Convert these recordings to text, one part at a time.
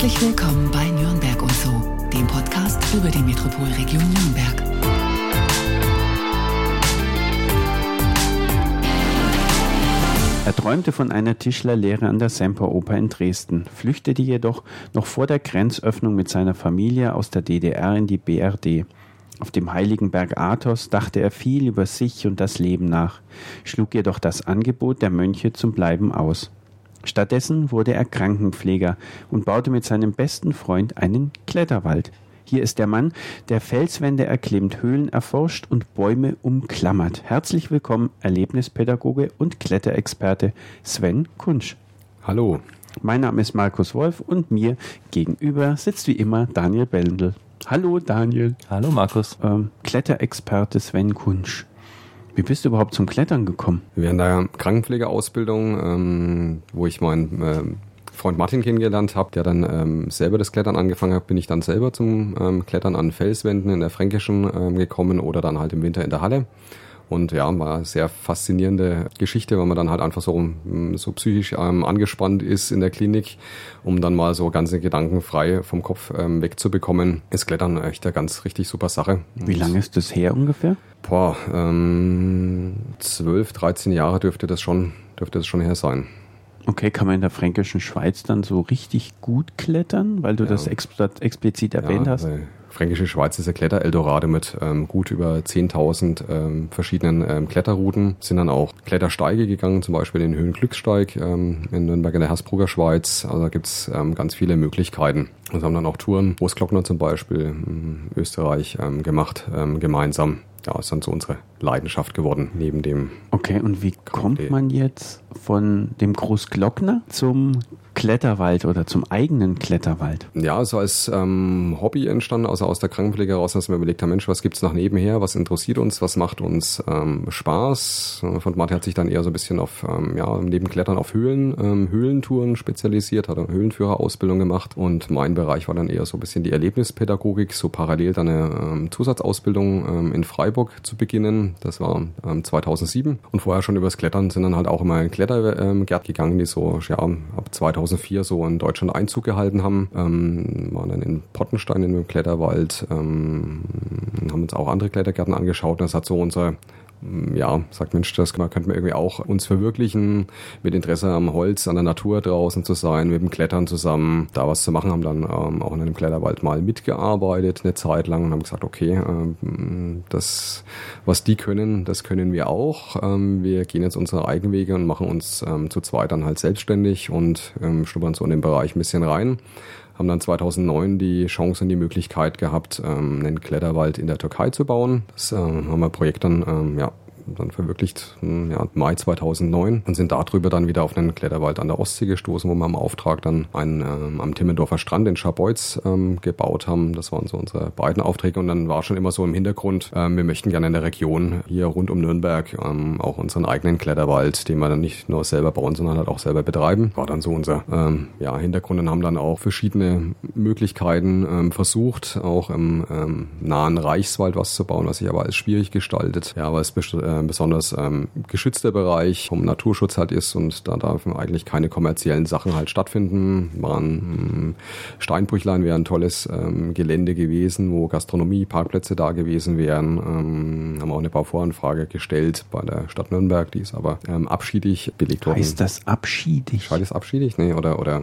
Herzlich willkommen bei Nürnberg und so, dem Podcast über die Metropolregion Nürnberg. Er träumte von einer Tischlerlehre an der Semperoper in Dresden, flüchtete jedoch noch vor der Grenzöffnung mit seiner Familie aus der DDR in die BRD. Auf dem heiligen Berg Athos dachte er viel über sich und das Leben nach, schlug jedoch das Angebot der Mönche zum Bleiben aus. Stattdessen wurde er Krankenpfleger und baute mit seinem besten Freund einen Kletterwald. Hier ist der Mann, der Felswände erklimmt, Höhlen erforscht und Bäume umklammert. Herzlich willkommen, Erlebnispädagoge und Kletterexperte Sven Kunsch. Hallo. Mein Name ist Markus Wolf und mir gegenüber sitzt wie immer Daniel Bellendl. Hallo Daniel. Hallo Markus. Ähm, Kletterexperte Sven Kunsch. Wie bist du überhaupt zum Klettern gekommen? Während der Krankenpflegeausbildung, ähm, wo ich meinen äh, Freund Martin kennengelernt habe, der dann ähm, selber das Klettern angefangen hat, bin ich dann selber zum ähm, Klettern an Felswänden in der Fränkischen ähm, gekommen oder dann halt im Winter in der Halle. Und ja, war eine sehr faszinierende Geschichte, weil man dann halt einfach so, mm, so psychisch ähm, angespannt ist in der Klinik, um dann mal so ganze Gedanken frei vom Kopf ähm, wegzubekommen. Ist Klettern echt eine ganz richtig super Sache. Wie lange ist das her ungefähr? Boah, ähm, 12, 13 Jahre dürfte das schon, dürfte das schon her sein. Okay, kann man in der fränkischen Schweiz dann so richtig gut klettern, weil du ja. das explizit erwähnt ja, hast? Fränkische Schweiz ist ja Kletter-Eldorado mit ähm, gut über 10.000 ähm, verschiedenen ähm, Kletterrouten. Sind dann auch Klettersteige gegangen, zum Beispiel den Höhenglücksteig ähm, in Nürnberg in der Hersbrucker Schweiz. Also da gibt's ähm, ganz viele Möglichkeiten. Und haben dann auch Touren, Großglockner zum Beispiel, in Österreich ähm, gemacht, ähm, gemeinsam ja, ist dann so unsere Leidenschaft geworden, neben dem. Okay, und wie kommt man jetzt von dem Großglockner zum Kletterwald oder zum eigenen Kletterwald? Ja, so als ähm, Hobby entstanden, also aus der Krankenpflege heraus, dass wir überlegt haben, Mensch, was gibt's noch nebenher, was interessiert uns, was macht uns ähm, Spaß? Von Martin hat sich dann eher so ein bisschen auf, ähm, ja, neben Klettern auf Höhlen, ähm, Höhlentouren spezialisiert, hat eine Höhlenführerausbildung gemacht und mein Bereich war dann eher so ein bisschen die Erlebnispädagogik, so parallel dann eine ähm, Zusatzausbildung ähm, in Freiburg zu beginnen. Das war ähm, 2007 und vorher schon übers Klettern sind dann halt auch immer in Klettergärten gegangen, die so ja, ab 2000 2004 so in Deutschland Einzug gehalten haben. Ähm, waren dann in Pottenstein in dem Kletterwald, ähm, haben uns auch andere Klettergärten angeschaut. Das hat so unser ja, sagt Mensch, das könnte man irgendwie auch uns verwirklichen, mit Interesse am Holz, an der Natur draußen zu sein, mit dem Klettern zusammen, da was zu machen, haben dann ähm, auch in einem Kletterwald mal mitgearbeitet, eine Zeit lang und haben gesagt, okay, ähm, das, was die können, das können wir auch. Ähm, wir gehen jetzt unsere eigenen Wege und machen uns ähm, zu zweit dann halt selbstständig und ähm, schnuppern so in den Bereich ein bisschen rein haben dann 2009 die Chance und die Möglichkeit gehabt, ähm, einen Kletterwald in der Türkei zu bauen. Das ähm, haben wir Projekt dann ähm, ja, dann verwirklicht hm, ja, Mai 2009 und sind darüber dann wieder auf einen Kletterwald an der Ostsee gestoßen, wo wir am Auftrag dann einen ähm, am Timmendorfer Strand in Scharbeutz ähm, gebaut haben. Das waren so unsere beiden Aufträge und dann war schon immer so im Hintergrund, ähm, wir möchten gerne in der Region hier rund um Nürnberg ähm, auch unseren eigenen Kletterwald, den wir dann nicht nur selber bauen, sondern halt auch selber betreiben. War dann so unser ähm, ja, Hintergrund und haben dann auch verschiedene Möglichkeiten ähm, versucht, auch im ähm, nahen Reichswald was zu bauen, was sich aber als schwierig gestaltet. Ja, aber es äh, äh, besonders ähm, geschützter Bereich vom Naturschutz halt ist und da darf eigentlich keine kommerziellen Sachen halt stattfinden. Waren ähm, Steinbrüchlein wäre ein tolles ähm, Gelände gewesen, wo Gastronomie, Parkplätze da gewesen wären. Ähm, haben auch eine Bauvoranfrage gestellt bei der Stadt Nürnberg, die ist aber ähm, abschiedig belegt worden. Heißt das abschiedig? Heißt das abschiedig? Nee, oder, oder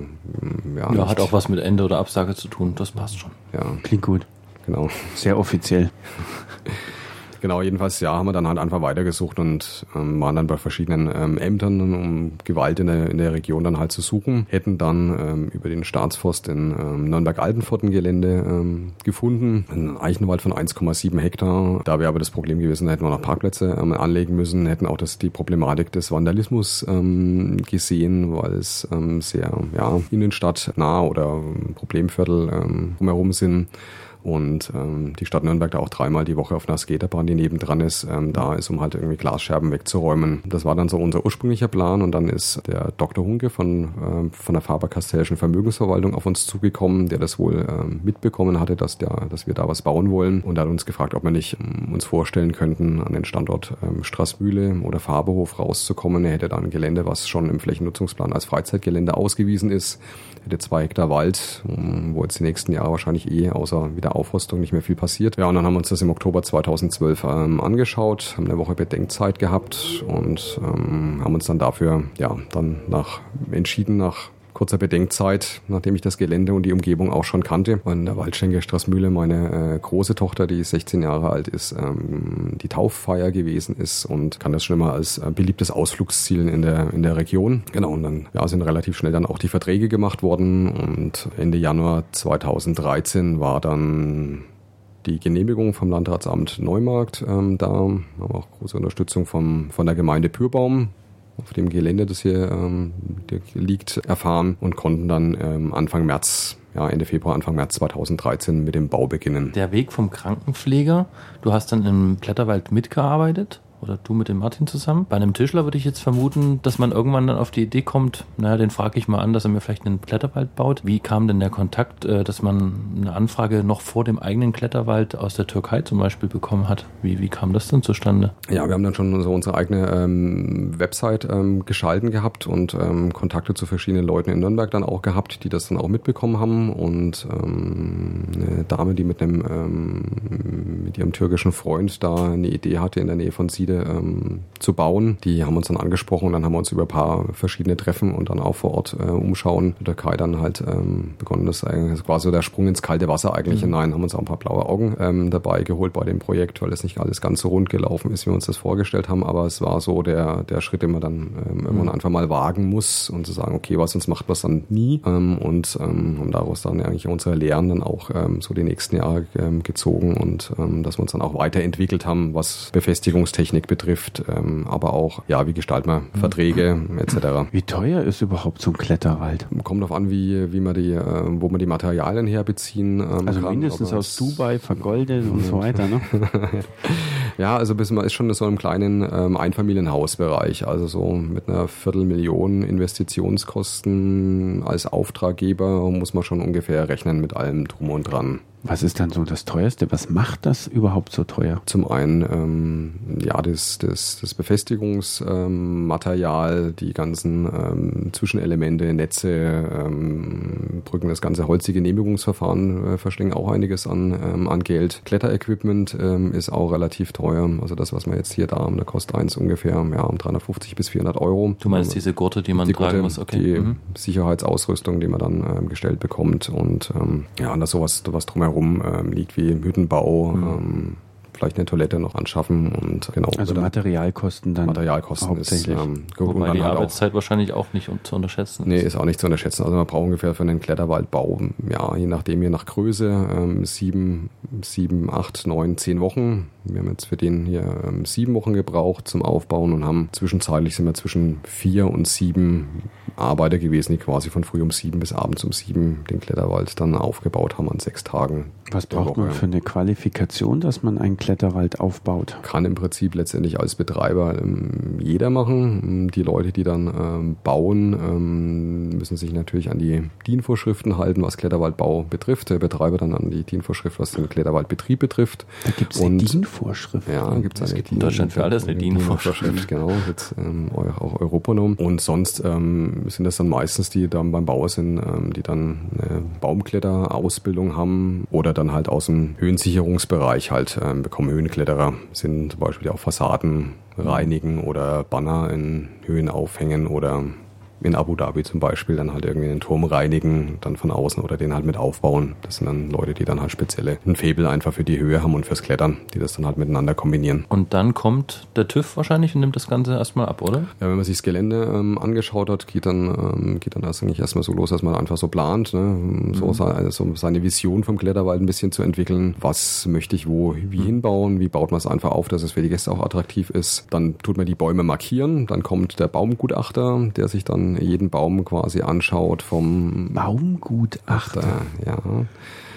ja. Ja, hat auch was mit Ende oder Absage zu tun, das passt schon. Ja. Klingt gut. Genau. Sehr offiziell. Genau, jedenfalls ja, haben wir dann halt einfach weitergesucht und ähm, waren dann bei verschiedenen ähm, Ämtern, um Gewalt in der, in der Region dann halt zu suchen. Hätten dann ähm, über den Staatsforst in ähm, Nürnberg-Altenfurt ein Gelände ähm, gefunden, ein Eichenwald von 1,7 Hektar. Da wäre aber das Problem gewesen, da hätten wir noch Parkplätze ähm, anlegen müssen, hätten auch das, die Problematik des Vandalismus ähm, gesehen, weil es ähm, sehr ja, Innenstadt nah oder Problemviertel ähm, drumherum sind und ähm, die Stadt Nürnberg da auch dreimal die Woche auf einer Skaterbahn, die nebendran ist, ähm, da ist, um halt irgendwie Glasscherben wegzuräumen. Das war dann so unser ursprünglicher Plan und dann ist der Dr. Hunke von, äh, von der Faber-Castellischen Vermögensverwaltung auf uns zugekommen, der das wohl äh, mitbekommen hatte, dass, der, dass wir da was bauen wollen und hat uns gefragt, ob wir nicht ähm, uns vorstellen könnten, an den Standort ähm, Straßmühle oder Faberhof rauszukommen. Er hätte da ein Gelände, was schon im Flächennutzungsplan als Freizeitgelände ausgewiesen ist, hätte zwei Hektar Wald, ähm, wo jetzt die nächsten Jahre wahrscheinlich eh außer wieder Aufrüstung nicht mehr viel passiert. Ja, und dann haben wir uns das im Oktober 2012 ähm, angeschaut, haben eine Woche Bedenkzeit gehabt und ähm, haben uns dann dafür, ja, dann nach entschieden, nach kurzer Bedenkzeit, nachdem ich das Gelände und die Umgebung auch schon kannte. Und der Waldschenke Straßmühle, meine äh, große Tochter, die 16 Jahre alt ist, ähm, die Tauffeier gewesen ist und kann das schon immer als äh, beliebtes Ausflugsziel in der, in der Region. Genau, und dann ja, sind relativ schnell dann auch die Verträge gemacht worden und Ende Januar 2013 war dann die Genehmigung vom Landratsamt Neumarkt ähm, da. Haben auch große Unterstützung vom, von der Gemeinde Pürbaum, auf dem Gelände, das hier ähm, liegt, erfahren und konnten dann ähm, Anfang März ja, Ende Februar, Anfang März 2013 mit dem Bau beginnen. Der Weg vom Krankenpfleger, du hast dann im Kletterwald mitgearbeitet oder du mit dem Martin zusammen. Bei einem Tischler würde ich jetzt vermuten, dass man irgendwann dann auf die Idee kommt, naja, den frage ich mal an, dass er mir vielleicht einen Kletterwald baut. Wie kam denn der Kontakt, äh, dass man eine Anfrage noch vor dem eigenen Kletterwald aus der Türkei zum Beispiel bekommen hat? Wie, wie kam das denn zustande? Ja, wir haben dann schon so unsere eigene ähm, Website ähm, geschalten gehabt und ähm, Kontakte zu verschiedenen Leuten in Nürnberg dann auch gehabt, die das dann auch mitbekommen haben und ähm, eine Dame, die mit einem ähm, mit ihrem türkischen Freund da eine Idee hatte in der Nähe von Siede ähm, zu bauen. Die haben uns dann angesprochen und dann haben wir uns über ein paar verschiedene Treffen und dann auch vor Ort äh, umschauen. In der Türkei dann halt ähm, begonnen, das, das war so der Sprung ins kalte Wasser eigentlich mhm. hinein, haben uns auch ein paar blaue Augen ähm, dabei geholt bei dem Projekt, weil es nicht alles ganz so rund gelaufen ist, wie wir uns das vorgestellt haben, aber es war so der, der Schritt, den man dann ähm, irgendwann mhm. einfach mal wagen muss und zu sagen, okay, was sonst macht man dann nie ähm, und ähm, haben daraus dann eigentlich unsere Lehren dann auch ähm, so die nächsten Jahre ähm, gezogen und ähm, dass wir uns dann auch weiterentwickelt haben, was Befestigungstechnik betrifft, ähm, aber auch, ja, wie gestalten wir Verträge etc. Wie teuer ist überhaupt so ein Kletterwald? Kommt darauf an, wie, wie man die, äh, wo man die Materialien herbeziehen ähm, Also kann, mindestens aus Dubai vergoldet und so weiter, ne? ja, also bis man ist schon so im kleinen ähm, Einfamilienhausbereich, also so mit einer Viertelmillion Investitionskosten als Auftraggeber muss man schon ungefähr rechnen mit allem drum und dran. Was ist dann so das teuerste? Was macht das überhaupt so teuer? Zum einen ähm, ja das, das, das Befestigungsmaterial, ähm, die ganzen ähm, Zwischenelemente, Netze, ähm, Brücken, das ganze holzige Genehmigungsverfahren äh, verschlingen auch einiges an, ähm, an Geld. Kletterequipment ähm, ist auch relativ teuer. Also das, was man jetzt hier da haben, da kostet eins ungefähr ja, um 350 bis 400 Euro. Du meinst diese Gurte, die man die tragen Gurte, muss? Okay. Die mhm. Sicherheitsausrüstung, die man dann ähm, gestellt bekommt und ähm, ja, das sowas, was drumherum herum ähm, liegt, wie Hüttenbau, mhm. ähm, vielleicht eine Toilette noch anschaffen und genau. Also Materialkosten dann. Materialkosten hauptsächlich. Ist, ähm, gut, Wobei die halt Arbeitszeit auch, wahrscheinlich auch nicht zu unterschätzen Nee, ist auch nicht zu unterschätzen. Also man braucht ungefähr für einen Kletterwaldbau, ja, je nachdem, je nach Größe, ähm, sieben, sieben, acht, neun, zehn Wochen. Wir haben jetzt für den hier ähm, sieben Wochen gebraucht zum Aufbauen und haben zwischenzeitlich sind wir zwischen vier und sieben Arbeiter gewesen, die quasi von früh um sieben bis abends um sieben den Kletterwald dann aufgebaut haben an sechs Tagen. Was braucht man für eine Qualifikation, dass man einen Kletterwald aufbaut? Kann im Prinzip letztendlich als Betreiber ähm, jeder machen. Die Leute, die dann ähm, bauen, ähm, müssen sich natürlich an die DIN-Vorschriften halten, was Kletterwaldbau betrifft. Der Betreiber dann an die DIN-Vorschrift, was den Kletterwaldbetrieb betrifft. Da gibt es eine DIN-Vorschrift. Ja, gibt es eine DIN. In Deutschland für alles eine DIN-Vorschrift. Genau, jetzt ähm, auch Europanom. Und sonst ähm, sind das dann meistens die, die dann beim Bau sind, ähm, die dann eine Baumkletterausbildung haben oder dann halt aus dem Höhensicherungsbereich halt ähm, bekommen Höhenkletterer, sind zum Beispiel auch Fassaden reinigen oder Banner in Höhen aufhängen oder in Abu Dhabi zum Beispiel dann halt irgendwie den Turm reinigen, dann von außen oder den halt mit aufbauen. Das sind dann Leute, die dann halt spezielle ein Faible einfach für die Höhe haben und fürs Klettern, die das dann halt miteinander kombinieren. Und dann kommt der TÜV wahrscheinlich und nimmt das Ganze erstmal ab, oder? Ja, wenn man sich das Gelände ähm, angeschaut hat, geht dann, ähm, geht dann das eigentlich erstmal so los, dass man einfach so plant, ne? so, mhm. also seine Vision vom Kletterwald ein bisschen zu entwickeln. Was möchte ich wo, wie mhm. hinbauen? Wie baut man es einfach auf, dass es für die Gäste auch attraktiv ist? Dann tut man die Bäume markieren, dann kommt der Baumgutachter, der sich dann jeden, jeden Baum quasi anschaut vom Baumgutachter. ja,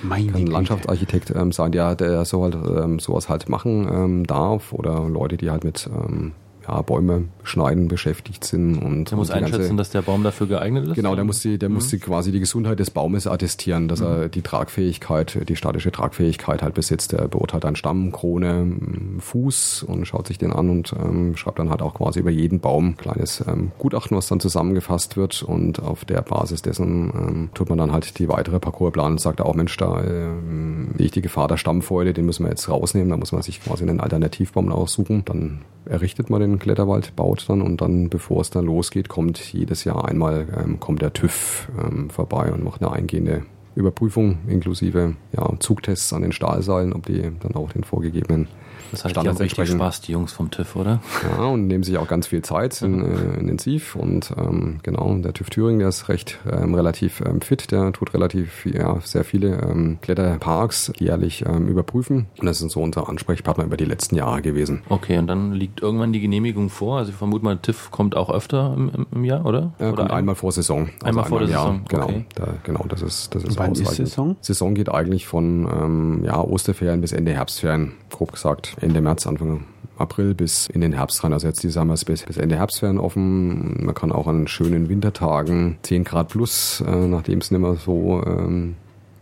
Meine kann. Landschaftsarchitekt ähm, sein, der, der so halt, ähm, sowas halt machen ähm, darf oder Leute, die halt mit ähm, ja, Bäume schneiden beschäftigt sind und Der muss und die ganze- einschätzen, dass der Baum dafür geeignet ist. Genau, der muss, die, der Mhm. muss die quasi die Gesundheit des Baumes attestieren, dass er die Tragfähigkeit, die statische Tragfähigkeit halt besitzt. Er beurteilt dann Stamm, Krone, m, Fuß und schaut sich den an und ähm, schreibt dann halt auch quasi über jeden Baum ein kleines ähm, Gutachten, was dann zusammengefasst wird und auf der Basis dessen ähm, tut man dann halt die weitere Parcours planen und sagt auch, Mensch, da ähm, sehe ich die Gefahr der Stammfäule, den müssen wir jetzt rausnehmen, da muss man sich quasi einen Alternativbaum aussuchen. Dann errichtet man den Kletterwald, baut dann und dann, bevor es dann losgeht, kommt jedes Jahr einmal ähm, kommt der TÜV ähm, vorbei und macht eine eingehende Überprüfung inklusive ja, Zugtests an den Stahlseilen, ob die dann auch den vorgegebenen Das heißt, die haben richtig. Spaß, die Jungs vom TÜV, oder? Ja, und nehmen sich auch ganz viel Zeit, sind äh, intensiv und ähm, genau, der TÜV Thüringen, der ist recht ähm, relativ ähm, fit, der tut relativ ja, sehr viele ähm, Kletterparks jährlich ähm, überprüfen und das ist so unser Ansprechpartner über die letzten Jahre gewesen. Okay, und dann liegt irgendwann die Genehmigung vor. Also ich vermute mal, TÜV kommt auch öfter im, im, Jahr, oder? Ja, oder kommt ein- einmal vor Saison. Also Einmal vor der im Jahr. Saison, Genau, okay. da, genau, das ist, das ist Wann ist ausreichend. Saison? Saison geht eigentlich von ähm, ja, Osterferien bis Ende Herbstferien, grob gesagt. Ende März, Anfang April bis in den Herbst rein. Also jetzt haben wir es bis, Ende Herbstferien offen. Man kann auch an schönen Wintertagen 10 Grad plus, äh, nachdem es nicht mehr so ähm,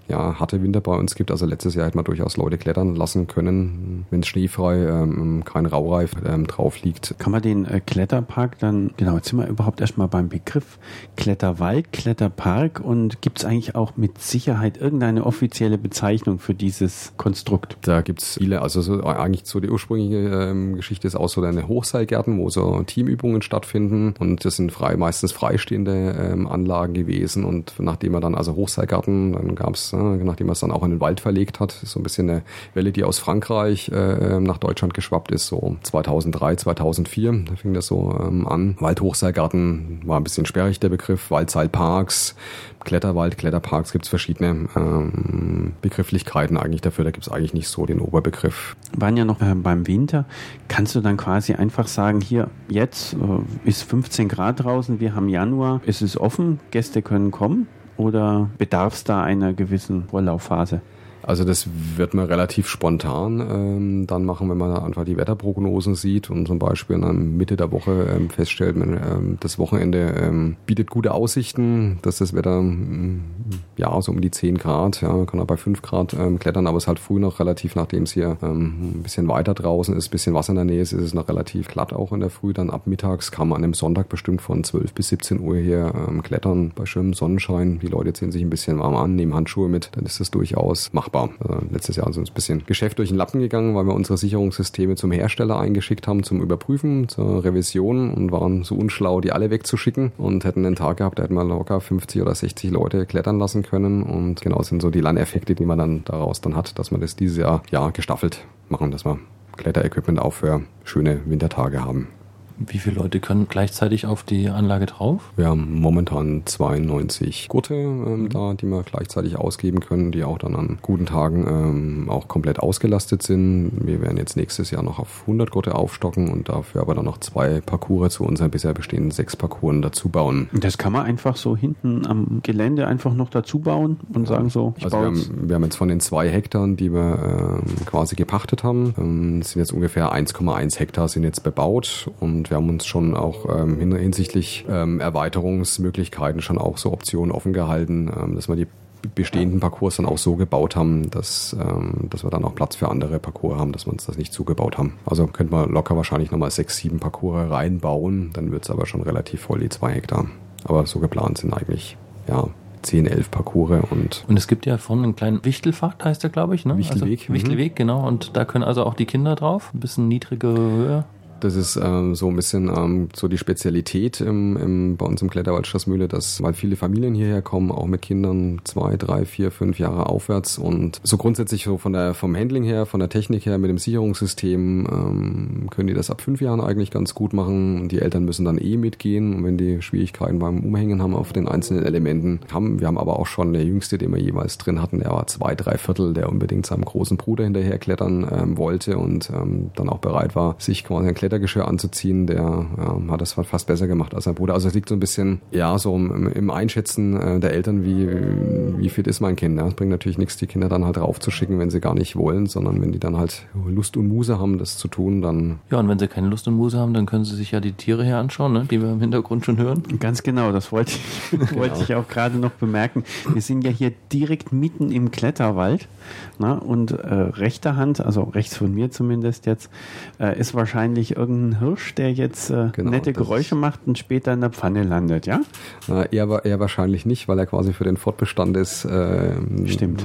ja, harte Winter bei uns gibt. Also letztes Jahr hätte man durchaus Leute klettern lassen können, wenn es schneefrei, ähm, kein Raureif ähm, drauf liegt. Kann man den äh, Kletterpark dann, genau, jetzt sind wir überhaupt erstmal beim Begriff Kletterwald, Kletterpark und gibt es eigentlich auch mit Sicherheit irgendeine offizielle Bezeichnung für dieses Konstrukt? Da gibt's viele, also so, eigentlich so die ursprüngliche ähm, Geschichte ist auch so eine Hochseilgärten, wo so Teamübungen stattfinden und das sind frei, meistens freistehende ähm, Anlagen gewesen und nachdem er dann, also Hochseilgarten, dann gab's, äh, nachdem er es dann auch in den Wald verlegt hat, so ein bisschen eine Welle, die aus Frankreich äh, nach Deutschland geschwappt ist, so 2003, 2004, da fing das so ähm, an. Waldhochseilgarten war ein bisschen sperrig, der Begriff, Waldseilparks, Kletterwald, Kletterparks gibt's verschiedene ähm, Begrifflichkeiten eigentlich dafür. Da gibt's eigentlich nicht so den Oberbegriff. Wir waren ja noch äh, beim Winter. Kannst du dann quasi einfach sagen, hier, jetzt äh, ist 15 Grad draußen, wir haben Januar, es ist offen, Gäste können kommen? Oder bedarf es da einer gewissen Vorlaufphase? Also das wird man relativ spontan ähm, dann machen, wenn man einfach die Wetterprognosen sieht und zum Beispiel dann Mitte der Woche ähm, feststellt, man, ähm, das Wochenende ähm, bietet gute Aussichten, dass das Wetter ähm, ja so um die 10 Grad, ja, man kann auch bei 5 Grad ähm, klettern, aber es ist halt früh noch relativ, nachdem es hier ähm, ein bisschen weiter draußen ist, ein bisschen Wasser in der Nähe ist, ist es noch relativ glatt auch in der Früh. Dann ab mittags kann man an einem Sonntag bestimmt von 12 bis 17 Uhr hier ähm, klettern bei schönem Sonnenschein. Die Leute ziehen sich ein bisschen warm an, nehmen Handschuhe mit, dann ist das durchaus machbar. Also letztes Jahr sind uns ein bisschen Geschäft durch den Lappen gegangen, weil wir unsere Sicherungssysteme zum Hersteller eingeschickt haben zum Überprüfen, zur Revision und waren so unschlau, die alle wegzuschicken und hätten einen Tag gehabt, da hätten wir locker 50 oder 60 Leute klettern lassen können und genau sind so die Lerneffekte, die man dann daraus dann hat, dass man das dieses Jahr ja gestaffelt machen, dass wir Kletterequipment auch für schöne Wintertage haben. Wie viele Leute können gleichzeitig auf die Anlage drauf? Wir haben momentan 92 Gurte ähm, da, die wir gleichzeitig ausgeben können, die auch dann an guten Tagen ähm, auch komplett ausgelastet sind. Wir werden jetzt nächstes Jahr noch auf 100 Gurte aufstocken und dafür aber dann noch zwei Parcours zu unseren bisher bestehenden sechs Parcours dazu bauen. Das kann man einfach so hinten am Gelände einfach noch dazu bauen und sagen so, ich Also wir baue jetzt haben, wir haben jetzt von den zwei Hektar, die wir ähm, quasi gepachtet haben, ähm, sind jetzt ungefähr 1,1 Hektar sind jetzt bebaut und wir haben uns schon auch ähm, hin, hinsichtlich ähm, Erweiterungsmöglichkeiten schon auch so Optionen offen gehalten, ähm, dass wir die bestehenden Parcours dann auch so gebaut haben, dass, ähm, dass wir dann auch Platz für andere Parcours haben, dass wir uns das nicht zugebaut haben. Also könnte man locker wahrscheinlich nochmal sechs, sieben Parcours reinbauen, dann wird es aber schon relativ voll, die zwei Hektar. Aber so geplant sind eigentlich, ja, 10, 11 Parcours und Und es gibt ja vorne einen kleinen Wichtelpfad, heißt der, glaube ich, ne? Wichtelweg, Also, mhm. Wichtelweg, genau. Und da können also auch die Kinder drauf. Ein bisschen niedrige Höhe. Das ist ähm, so ein bisschen ähm, so die Spezialität im, im, bei uns im Kletterwald Straßmühle, dass weil viele Familien hierher kommen, auch mit Kindern zwei, drei, vier, fünf Jahre aufwärts und so grundsätzlich so von der vom Handling her, von der Technik her, mit dem Sicherungssystem ähm, können die das ab fünf Jahren eigentlich ganz gut machen. Und die Eltern müssen dann eh mitgehen und wenn die Schwierigkeiten beim Umhängen haben auf den einzelnen Elementen haben. Wir haben aber auch schon der Jüngste, den wir jeweils drin hatten, der war zwei, drei Viertel, der unbedingt seinem großen Bruder hinterher klettern ähm, wollte und ähm, dann auch bereit war, sich quasi ein Klettergeschirr anzuziehen, der ja, hat das fast besser gemacht als sein Bruder. Also es liegt so ein bisschen, ja, so im, im Einschätzen äh, der Eltern, wie, wie fit ist mein Kind. Es bringt natürlich nichts, die Kinder dann halt raufzuschicken, wenn sie gar nicht wollen, sondern wenn die dann halt Lust und Muse haben, das zu tun, dann... Ja, und wenn sie keine Lust und Muse haben, dann können sie sich ja die Tiere hier anschauen, ne, die wir im Hintergrund schon hören. Ganz genau, das wollte ich, genau. wollte ich auch gerade noch bemerken. Wir sind ja hier direkt mitten im Kletterwald ne, und äh, rechter Hand, also rechts von mir zumindest jetzt, äh, ist wahrscheinlich irgendein Hirsch, der jetzt äh, genau, nette Geräusche macht und später in der Pfanne landet, ja? Äh, eher, eher wahrscheinlich nicht, weil er quasi für den Fortbestand ist. Äh, Stimmt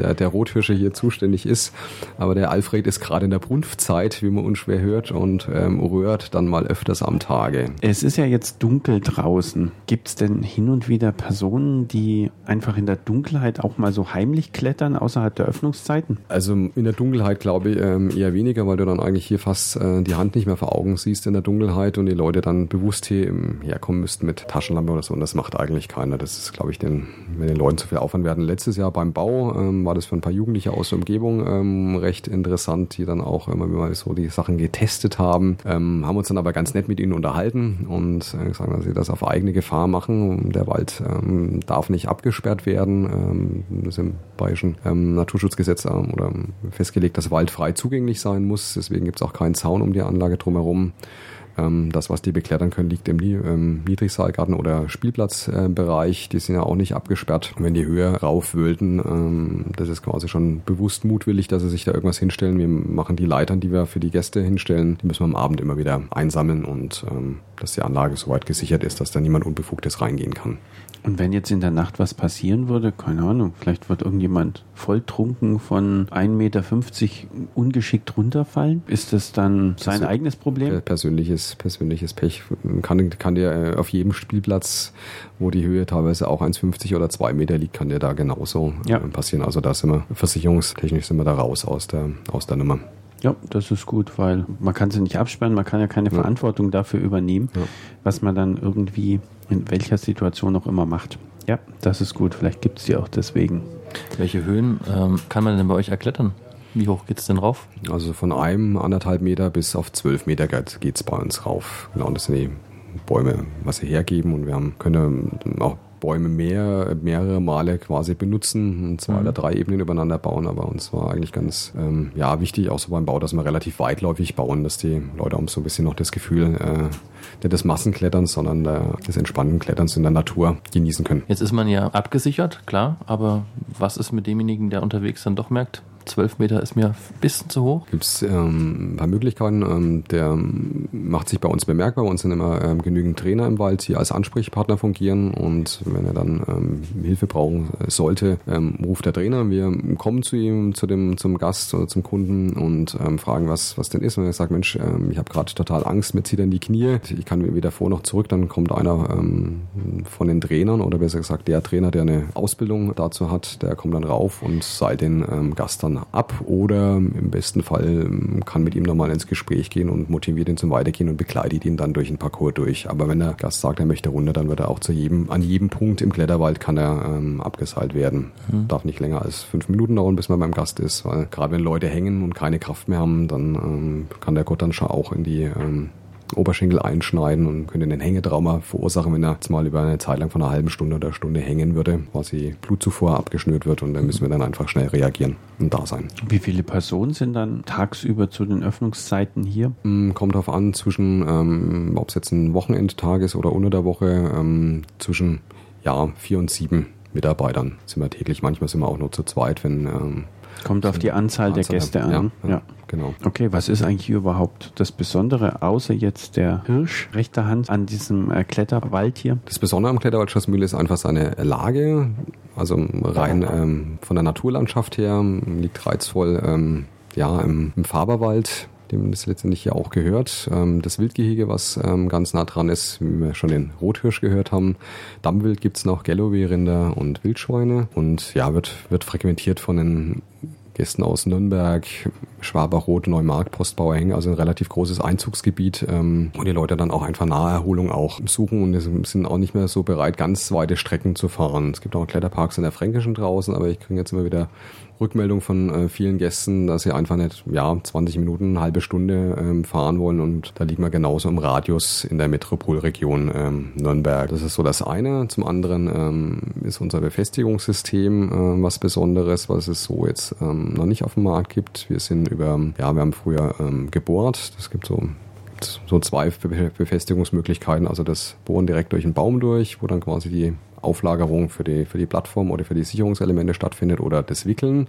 der, der Rothirsche hier zuständig ist. Aber der Alfred ist gerade in der Brunftzeit, wie man unschwer hört, und ähm, rührt dann mal öfters am Tage. Es ist ja jetzt dunkel draußen. Gibt es denn hin und wieder Personen, die einfach in der Dunkelheit auch mal so heimlich klettern, außerhalb der Öffnungszeiten? Also in der Dunkelheit glaube ich ähm, eher weniger, weil du dann eigentlich hier fast äh, die Hand nicht mehr vor Augen siehst in der Dunkelheit und die Leute dann bewusst hier herkommen müssten mit Taschenlampe oder so. Und das macht eigentlich keiner. Das ist, glaube ich, den, wenn den Leuten zu viel Aufwand werden. Letztes Jahr beim Bau ähm, war das für ein paar Jugendliche aus der Umgebung ähm, recht interessant, die dann auch immer mal so die Sachen getestet haben, ähm, haben uns dann aber ganz nett mit ihnen unterhalten und äh, gesagt, dass sie das auf eigene Gefahr machen. Der Wald ähm, darf nicht abgesperrt werden. Ähm, das ist im Bayerischen ähm, Naturschutzgesetz ähm, oder festgelegt, dass Wald frei zugänglich sein muss. Deswegen gibt es auch keinen Zaun um die Anlage drumherum. Ähm, das, was die beklettern können, liegt im ähm, Niedrigsaalgarten oder Spielplatzbereich. Die sind ja auch nicht abgesperrt. wenn die höher raufwölden, ähm, das ist quasi schon bewusst mutwillig, dass sie sich da irgendwas hinstellen. Wir machen die Leitern, die wir für die Gäste hinstellen, die müssen wir am Abend immer wieder einsammeln und dass die Anlage soweit gesichert ist, dass da niemand Unbefugtes reingehen kann. Und wenn jetzt in der Nacht was passieren würde, keine Ahnung, vielleicht wird irgendjemand volltrunken von 1,50 Meter ungeschickt runterfallen, ist das dann sein also eigenes Problem? Persönliches, persönliches Pech. Kann, kann der äh, auf jedem Spielplatz, wo die Höhe teilweise auch 1,50 oder 2 Meter liegt, kann der da genauso ja. Äh, passieren. Also da sind wir, versicherungstechnisch sind wir da raus aus der, aus der Nummer. Ja, das ist gut, weil man kann sie nicht absperren, man kann ja keine ja. Verantwortung dafür übernehmen, ja. was man dann irgendwie in welcher Situation auch immer macht. Ja, das ist gut. Vielleicht gibt es die auch deswegen. Welche Höhen ähm, kann man denn bei euch erklettern? Wie hoch geht es denn rauf? Also von einem anderthalb Meter bis auf zwölf Meter geht es bei uns rauf. Genau, das sind die Bäume, was sie hergeben und wir haben, können auch Bäume mehr, mehrere Male quasi benutzen und zwei mhm. oder drei Ebenen übereinander bauen. Aber uns war eigentlich ganz ähm, ja, wichtig, auch so beim Bau, dass wir relativ weitläufig bauen, dass die Leute auch so ein bisschen noch das Gefühl äh, nicht des Massenkletterns, sondern des entspannten Kletterns in der Natur genießen können. Jetzt ist man ja abgesichert, klar, aber was ist mit demjenigen, der unterwegs dann doch merkt, 12 Meter ist mir ein bisschen zu hoch. Gibt es ähm, ein paar Möglichkeiten. Ähm, der macht sich bei uns bemerkbar. Bei uns sind immer ähm, genügend Trainer im Wald, die als Ansprechpartner fungieren. Und wenn er dann ähm, Hilfe brauchen sollte, ähm, ruft der Trainer. Wir kommen zu ihm, zu dem, zum Gast oder zum Kunden und ähm, fragen, was, was denn ist. Und er sagt, Mensch, ich habe gerade total Angst, mir zieht er in die Knie. Ich kann weder vor noch zurück. Dann kommt einer von den Trainern oder besser gesagt der Trainer, der eine Ausbildung dazu hat, der kommt dann rauf und sei den Gast dann ab oder im besten Fall ähm, kann mit ihm nochmal ins Gespräch gehen und motiviert ihn zum Weitergehen und begleitet ihn dann durch den Parcours durch. Aber wenn der Gast sagt, er möchte runter, dann wird er auch zu jedem, an jedem Punkt im Kletterwald kann er ähm, abgeseilt werden. Mhm. Darf nicht länger als fünf Minuten dauern, bis man beim Gast ist, weil gerade wenn Leute hängen und keine Kraft mehr haben, dann ähm, kann der Gott dann schon auch in die ähm, Oberschenkel einschneiden und könnte einen Hängetrauma verursachen, wenn er jetzt mal über eine Zeit lang von einer halben Stunde oder Stunde hängen würde, quasi Blutzufuhr abgeschnürt wird und dann müssen wir dann einfach schnell reagieren und da sein. Wie viele Personen sind dann tagsüber zu den Öffnungszeiten hier? Mm, kommt darauf an, zwischen, ähm, ob es jetzt ein Wochenendtag ist oder unter der Woche, ähm, zwischen ja, vier und sieben Mitarbeitern sind wir täglich. Manchmal sind wir auch nur zu zweit, wenn ähm, Kommt auf die Anzahl, Anzahl der Gäste an. Ja, ja, genau. Okay, was ist eigentlich überhaupt das Besondere, außer jetzt der Hirsch rechter Hand an diesem äh, Kletterwald hier? Das Besondere am Kletterwald Schlossmühle ist einfach seine Lage. Also rein ähm, von der Naturlandschaft her liegt reizvoll ähm, ja, im, im Faberwald dem das letztendlich ja auch gehört. Ähm, das Wildgehege, was ähm, ganz nah dran ist, wie wir schon den Rothirsch gehört haben. Dammwild gibt's noch, Galloway-Rinder und Wildschweine und ja, wird, wird frequentiert von den Gästen aus Nürnberg, Schwaberrot, Neumarkt, Postbauer Hänge, also ein relativ großes Einzugsgebiet, ähm, wo die Leute dann auch einfach Naherholung auch suchen und sind auch nicht mehr so bereit, ganz weite Strecken zu fahren. Es gibt auch Kletterparks in der Fränkischen draußen, aber ich kriege jetzt immer wieder Rückmeldung von äh, vielen Gästen, dass sie einfach nicht, ja, 20 Minuten, eine halbe Stunde ähm, fahren wollen und da liegen wir genauso im Radius in der Metropolregion ähm, Nürnberg. Das ist so das eine. Zum anderen ähm, ist unser Befestigungssystem äh, was Besonderes, was es so jetzt ähm, noch nicht auf dem Markt gibt. Wir sind über, ja, wir haben früher ähm, gebohrt. Das gibt so so zwei Befestigungsmöglichkeiten, also das Bohren direkt durch den Baum durch, wo dann quasi die Auflagerung für die, für die Plattform oder für die Sicherungselemente stattfindet oder das Wickeln.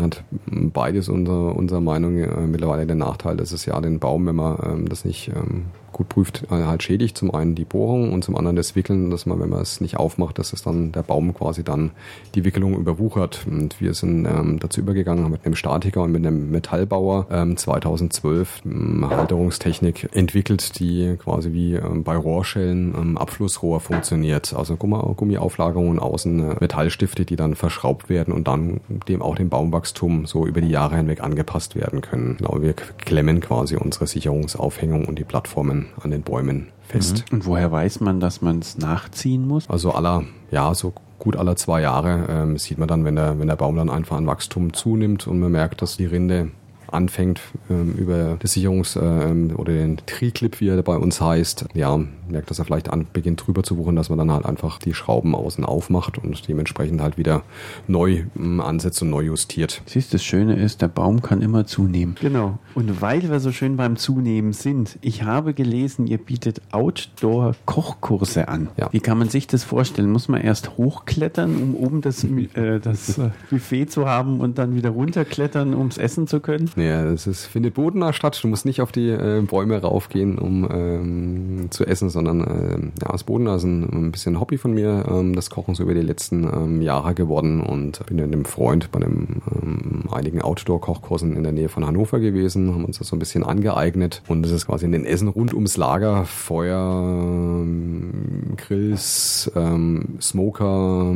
Hat beides unserer, unserer Meinung äh, mittlerweile den Nachteil, dass es ja den Baum, wenn man ähm, das nicht ähm, gut prüft, äh, halt schädigt. Zum einen die Bohrung und zum anderen das Wickeln, dass man, wenn man es nicht aufmacht, dass es dann der Baum quasi dann die Wickelung überwuchert. Und wir sind ähm, dazu übergegangen, haben mit einem Statiker und mit einem Metallbauer ähm, 2012 ähm, Halterungstechnik entwickelt, die quasi wie ähm, bei Rohrschellen ähm, Abflussrohr funktioniert. Also Gummiauflagerungen außen, äh, Metallstifte, die dann verschraubt werden und dann dem auch dem Baumwachstum so über die Jahre hinweg angepasst werden können. Genau, wir klemmen quasi unsere Sicherungsaufhängung und die Plattformen an den Bäumen fest. Mhm. Und woher weiß man, dass man es nachziehen muss? Also aller, ja, so gut aller zwei Jahre ähm, sieht man dann, wenn der, wenn der Baum dann einfach an Wachstum zunimmt und man merkt, dass die Rinde anfängt ähm, über das Sicherungs- ähm, oder den Triclip, wie er bei uns heißt, ja, merkt, dass er vielleicht an, beginnt drüber zu wuchern, dass man dann halt einfach die Schrauben außen aufmacht und dementsprechend halt wieder neu ähm, ansetzt und neu justiert. Siehst, das Schöne ist, der Baum kann immer zunehmen. Genau. Und weil wir so schön beim Zunehmen sind, ich habe gelesen, ihr bietet Outdoor-Kochkurse an. Ja. Wie kann man sich das vorstellen? Muss man erst hochklettern, um oben das, äh, das äh, Buffet zu haben und dann wieder runterklettern, ums essen zu können? Nee, es ist, findet bodenah statt. Du musst nicht auf die äh, Bäume raufgehen, um ähm, zu essen, sondern äh, ja, das Bodenah ist ein, ein bisschen Hobby von mir, ähm, das Kochen so über die letzten ähm, Jahre geworden und bin mit einem Freund bei einem ähm, einigen Outdoor-Kochkursen in der Nähe von Hannover gewesen, haben uns das so ein bisschen angeeignet und das ist quasi in den Essen rund ums Lager, Feuer, ähm, Grills, ähm, Smoker,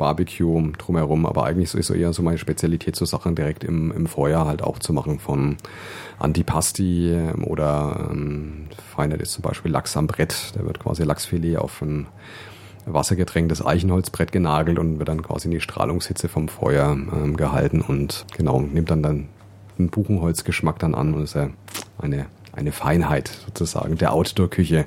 Barbecue drumherum, aber eigentlich ist so eher so meine Spezialität, so Sachen direkt im, im Feuer halt auch zu machen von Antipasti ähm, oder ähm, Feinheit ist zum Beispiel Lachs am Brett, da wird quasi Lachsfilet auf ein wassergetränktes Eichenholzbrett genagelt und wird dann quasi in die Strahlungshitze vom Feuer ähm, gehalten und genau, nimmt dann dann einen Buchenholzgeschmack dann an und ist ja eine eine Feinheit sozusagen der Outdoor-Küche.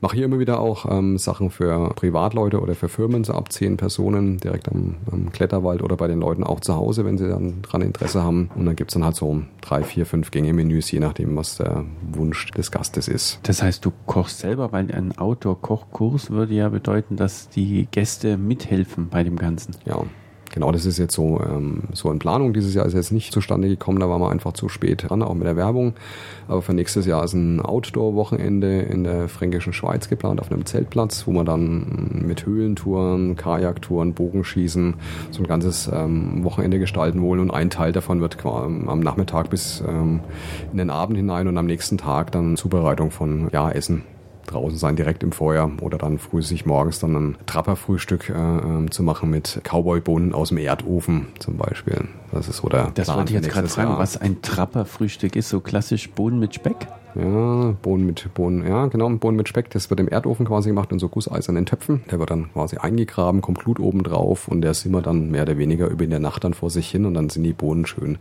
Mache hier immer wieder auch ähm, Sachen für Privatleute oder für Firmen, so ab zehn Personen, direkt am, am, Kletterwald oder bei den Leuten auch zu Hause, wenn sie dann dran Interesse haben. Und dann gibt's dann halt so drei, vier, fünf Gänge-Menüs, je nachdem, was der Wunsch des Gastes ist. Das heißt, du kochst selber, weil ein Outdoor-Kochkurs würde ja bedeuten, dass die Gäste mithelfen bei dem Ganzen. Ja, Genau, das ist jetzt so, ähm, so in Planung. Dieses Jahr ist jetzt nicht zustande gekommen, da waren wir einfach zu spät dran, auch mit der Werbung. Aber für nächstes Jahr ist ein Outdoor-Wochenende in der fränkischen Schweiz geplant, auf einem Zeltplatz, wo man dann mit Höhlentouren, Kajaktouren, Bogenschießen so ein ganzes ähm, Wochenende gestalten wollen. Und ein Teil davon wird am Nachmittag bis ähm, in den Abend hinein und am nächsten Tag dann Zubereitung von ja, Essen draußen sein, direkt im Feuer oder dann früh sich morgens dann ein Trapperfrühstück äh, ähm, zu machen mit Cowboybohnen aus dem Erdofen zum Beispiel. Das ist so der Das Plan wollte ich jetzt gerade fragen, was ein Trapperfrühstück ist, so klassisch Bohnen mit Speck? Ja, Bohnen mit Bohnen, ja genau, Bohnen mit Speck, das wird im Erdofen quasi gemacht in so gusseisernen Töpfen. Der wird dann quasi eingegraben, kommt Glut oben drauf und der simmert dann mehr oder weniger über in der Nacht dann vor sich hin und dann sind die Bohnen schön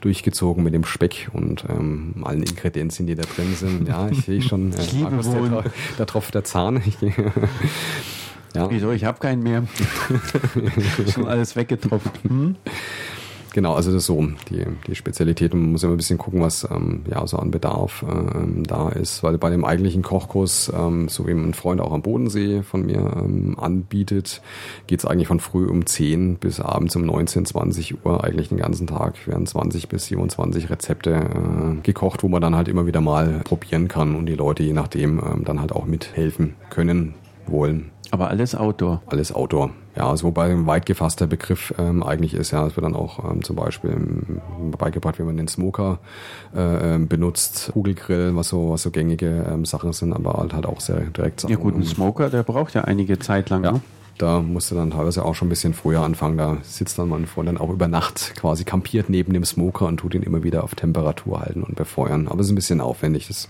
durchgezogen mit dem Speck und ähm, allen Ingredienzien, die da drin sind. Ja, ich sehe schon, äh, liebe Markus, Bohnen. der, da tropft der Zahn. Ich, ja. Wieso? Ich habe keinen mehr. Schon alles weggetropft. Hm? Genau, also das ist so die, die Spezialität. Man muss immer ein bisschen gucken, was ähm, ja so an Bedarf ähm, da ist. Weil bei dem eigentlichen Kochkurs, ähm, so wie mein Freund auch am Bodensee von mir ähm, anbietet, geht's eigentlich von früh um 10 bis abends um 19, 20 Uhr, eigentlich den ganzen Tag werden 20 bis 27 Rezepte äh, gekocht, wo man dann halt immer wieder mal probieren kann und die Leute je nachdem ähm, dann halt auch mithelfen können, wollen. Aber alles Outdoor. Alles Outdoor. Ja, also wobei ein weit gefasster Begriff ähm, eigentlich ist, ja, es wird dann auch ähm, zum Beispiel ähm, beigebracht, wie man den Smoker äh, ähm, benutzt, Kugelgrill, was so, was so gängige ähm, Sachen sind, aber halt, halt auch sehr direkt Sachen. Ja gut, ein Smoker, der braucht ja einige Zeit lang. Ja. Ne? Da musst du dann teilweise auch schon ein bisschen früher anfangen. Da sitzt dann mein Freund dann auch über Nacht quasi kampiert neben dem Smoker und tut ihn immer wieder auf Temperatur halten und befeuern. Aber es ist ein bisschen aufwendig. Das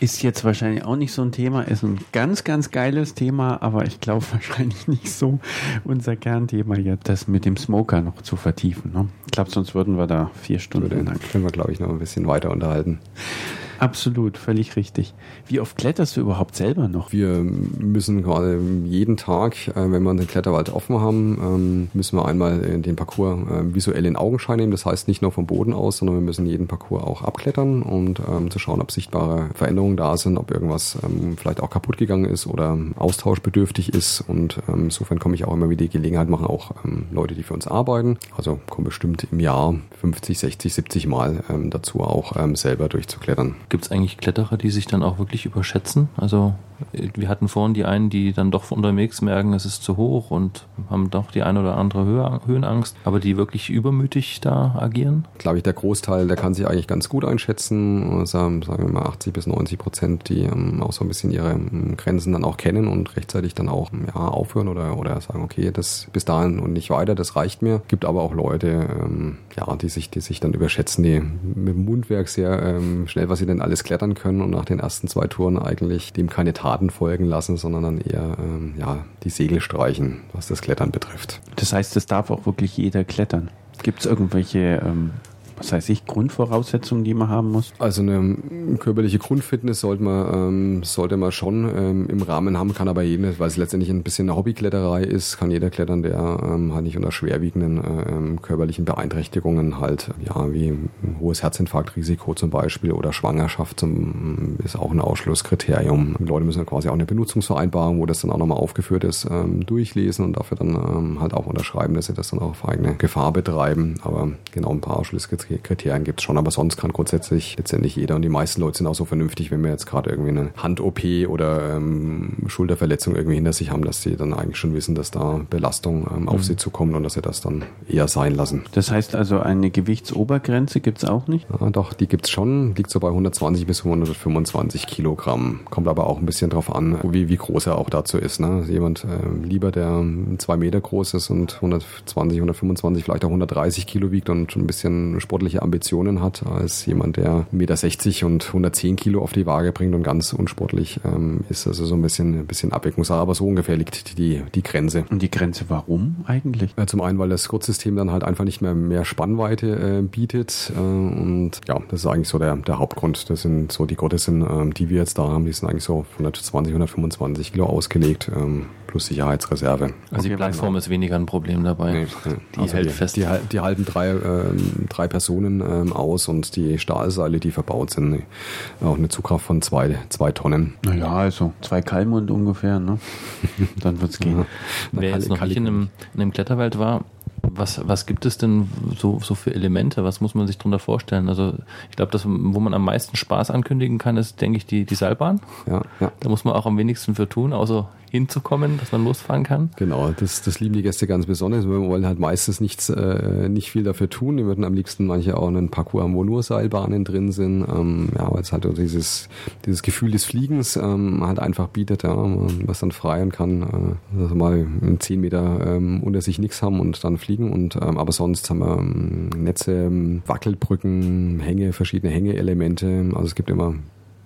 ist jetzt wahrscheinlich auch nicht so ein Thema, ist ein ganz, ganz geiles Thema, aber ich glaube wahrscheinlich nicht so unser Kernthema jetzt, das mit dem Smoker noch zu vertiefen. Ne? Ich glaube, sonst würden wir da vier Stunden lang. Können wir, glaube ich, noch ein bisschen weiter unterhalten. Absolut, völlig richtig. Wie oft kletterst du überhaupt selber noch? Wir müssen gerade jeden Tag, äh, wenn wir den Kletterwald offen haben, ähm, müssen wir einmal den Parcours äh, visuell in Augenschein nehmen. Das heißt nicht nur vom Boden aus, sondern wir müssen jeden Parcours auch abklettern und ähm, zu schauen, ob sichtbare Veränderungen da sind, ob irgendwas ähm, vielleicht auch kaputt gegangen ist oder austauschbedürftig ist. Und insofern komme ich auch immer wieder die Gelegenheit machen, auch Leute, die für uns arbeiten. Also kommen bestimmt im Jahr 50, 60, 70 Mal dazu auch selber durchzuklettern. Gibt es eigentlich Kletterer, die sich dann auch wirklich überschätzen? Also wir hatten vorhin die einen, die dann doch unterwegs merken, es ist zu hoch und haben doch die eine oder andere Höhe, Höhenangst, aber die wirklich übermütig da agieren? Glaube ich, der Großteil, der kann sich eigentlich ganz gut einschätzen. Sagen, sagen wir mal 80 bis 90 Prozent, die ähm, auch so ein bisschen ihre ähm, Grenzen dann auch kennen und rechtzeitig dann auch ja, aufhören oder, oder sagen, okay, das bis dahin und nicht weiter, das reicht mir. Gibt aber auch Leute, ähm, ja, die sich, die sich dann überschätzen, die mit dem Mundwerk sehr ähm, schnell, was sie denn alles klettern können und nach den ersten zwei Touren eigentlich dem keine Taten folgen lassen, sondern dann eher ähm, ja, die Segel streichen, was das Klettern betrifft. Das heißt, es darf auch wirklich jeder klettern. Gibt es irgendwelche ähm, was heißt ich, Grundvoraussetzungen, die man haben muss? Also eine körperliche Grundfitness sollte man, ähm, sollte man schon ähm, im Rahmen haben, kann aber jeder, weil es letztendlich ein bisschen eine Hobbykletterei ist, kann jeder klettern, der ähm, halt nicht unter schwerwiegenden äh, körperlichen Beeinträchtigungen halt, ja, wie hohes Herzinfarktrisiko zum Beispiel oder Schwangerschaft zum, ist auch ein Ausschlusskriterium. Die Leute müssen quasi auch eine Benutzungsvereinbarung, wo das dann auch nochmal aufgeführt ist, ähm, durchlesen und dafür dann ähm, halt auch unterschreiben, dass sie das dann auch auf eigene Gefahr betreiben. Aber genau ein paar Ausschlusskriterien Kriterien gibt es schon, aber sonst kann grundsätzlich letztendlich jeder und die meisten Leute sind auch so vernünftig, wenn wir jetzt gerade irgendwie eine Hand-OP oder ähm, Schulterverletzung irgendwie hinter sich haben, dass sie dann eigentlich schon wissen, dass da Belastung ähm, auf mhm. sie zukommt und dass sie das dann eher sein lassen. Das heißt also, eine Gewichtsobergrenze gibt es auch nicht? Ja, doch, die gibt es schon. Liegt so bei 120 bis 125 Kilogramm. Kommt aber auch ein bisschen drauf an, wie, wie groß er auch dazu ist. Ne? Jemand äh, lieber, der zwei Meter groß ist und 120, 125, vielleicht auch 130 Kilo wiegt und ein bisschen Sport sportliche Ambitionen hat, als jemand, der 1,60 Meter und 110 Kilo auf die Waage bringt und ganz unsportlich ähm, ist. Also so ein bisschen, ein bisschen Abwägungssache, aber so ungefähr liegt die, die Grenze. Und die Grenze warum eigentlich? Ja, zum einen, weil das Kurzsystem dann halt einfach nicht mehr mehr Spannweite äh, bietet äh, und ja, das ist eigentlich so der, der Hauptgrund. Das sind so die Gottes, äh, die wir jetzt da haben, die sind eigentlich so 120, 125 Kilo ausgelegt. Ähm, plus Sicherheitsreserve. Also die Plattform ist weniger ein Problem dabei. Nee, die also hält die, fest. Die, die, halten drei, äh, drei Personen ähm, aus und die Stahlseile, die verbaut sind, auch eine Zugkraft von zwei, zwei Tonnen. Naja, also zwei Kalmund ungefähr, ne? Dann wird's gehen. Ja. Wer jetzt noch nicht in einem, in einem Kletterwald war, was, was gibt es denn so, so für Elemente? Was muss man sich darunter vorstellen? Also ich glaube, das, wo man am meisten Spaß ankündigen kann, ist, denke ich, die, die Seilbahn. Ja, ja. Da muss man auch am wenigsten für tun, außer hinzukommen, dass man losfahren kann. Genau, das, das lieben die Gäste ganz besonders. Wir wollen halt meistens nichts, äh, nicht viel dafür tun. Die würden am liebsten manche auch einen Parcours haben, wo nur Seilbahnen drin sind. Ähm, ja, weil es halt dieses, dieses Gefühl des Fliegens ähm, halt einfach bietet, ja, was dann freien kann, äh, also mal 10 Meter ähm, unter sich nichts haben und dann fliegen. Und ähm, aber sonst haben wir ähm, Netze, Wackelbrücken, Hänge, verschiedene Hängeelemente. Also es gibt immer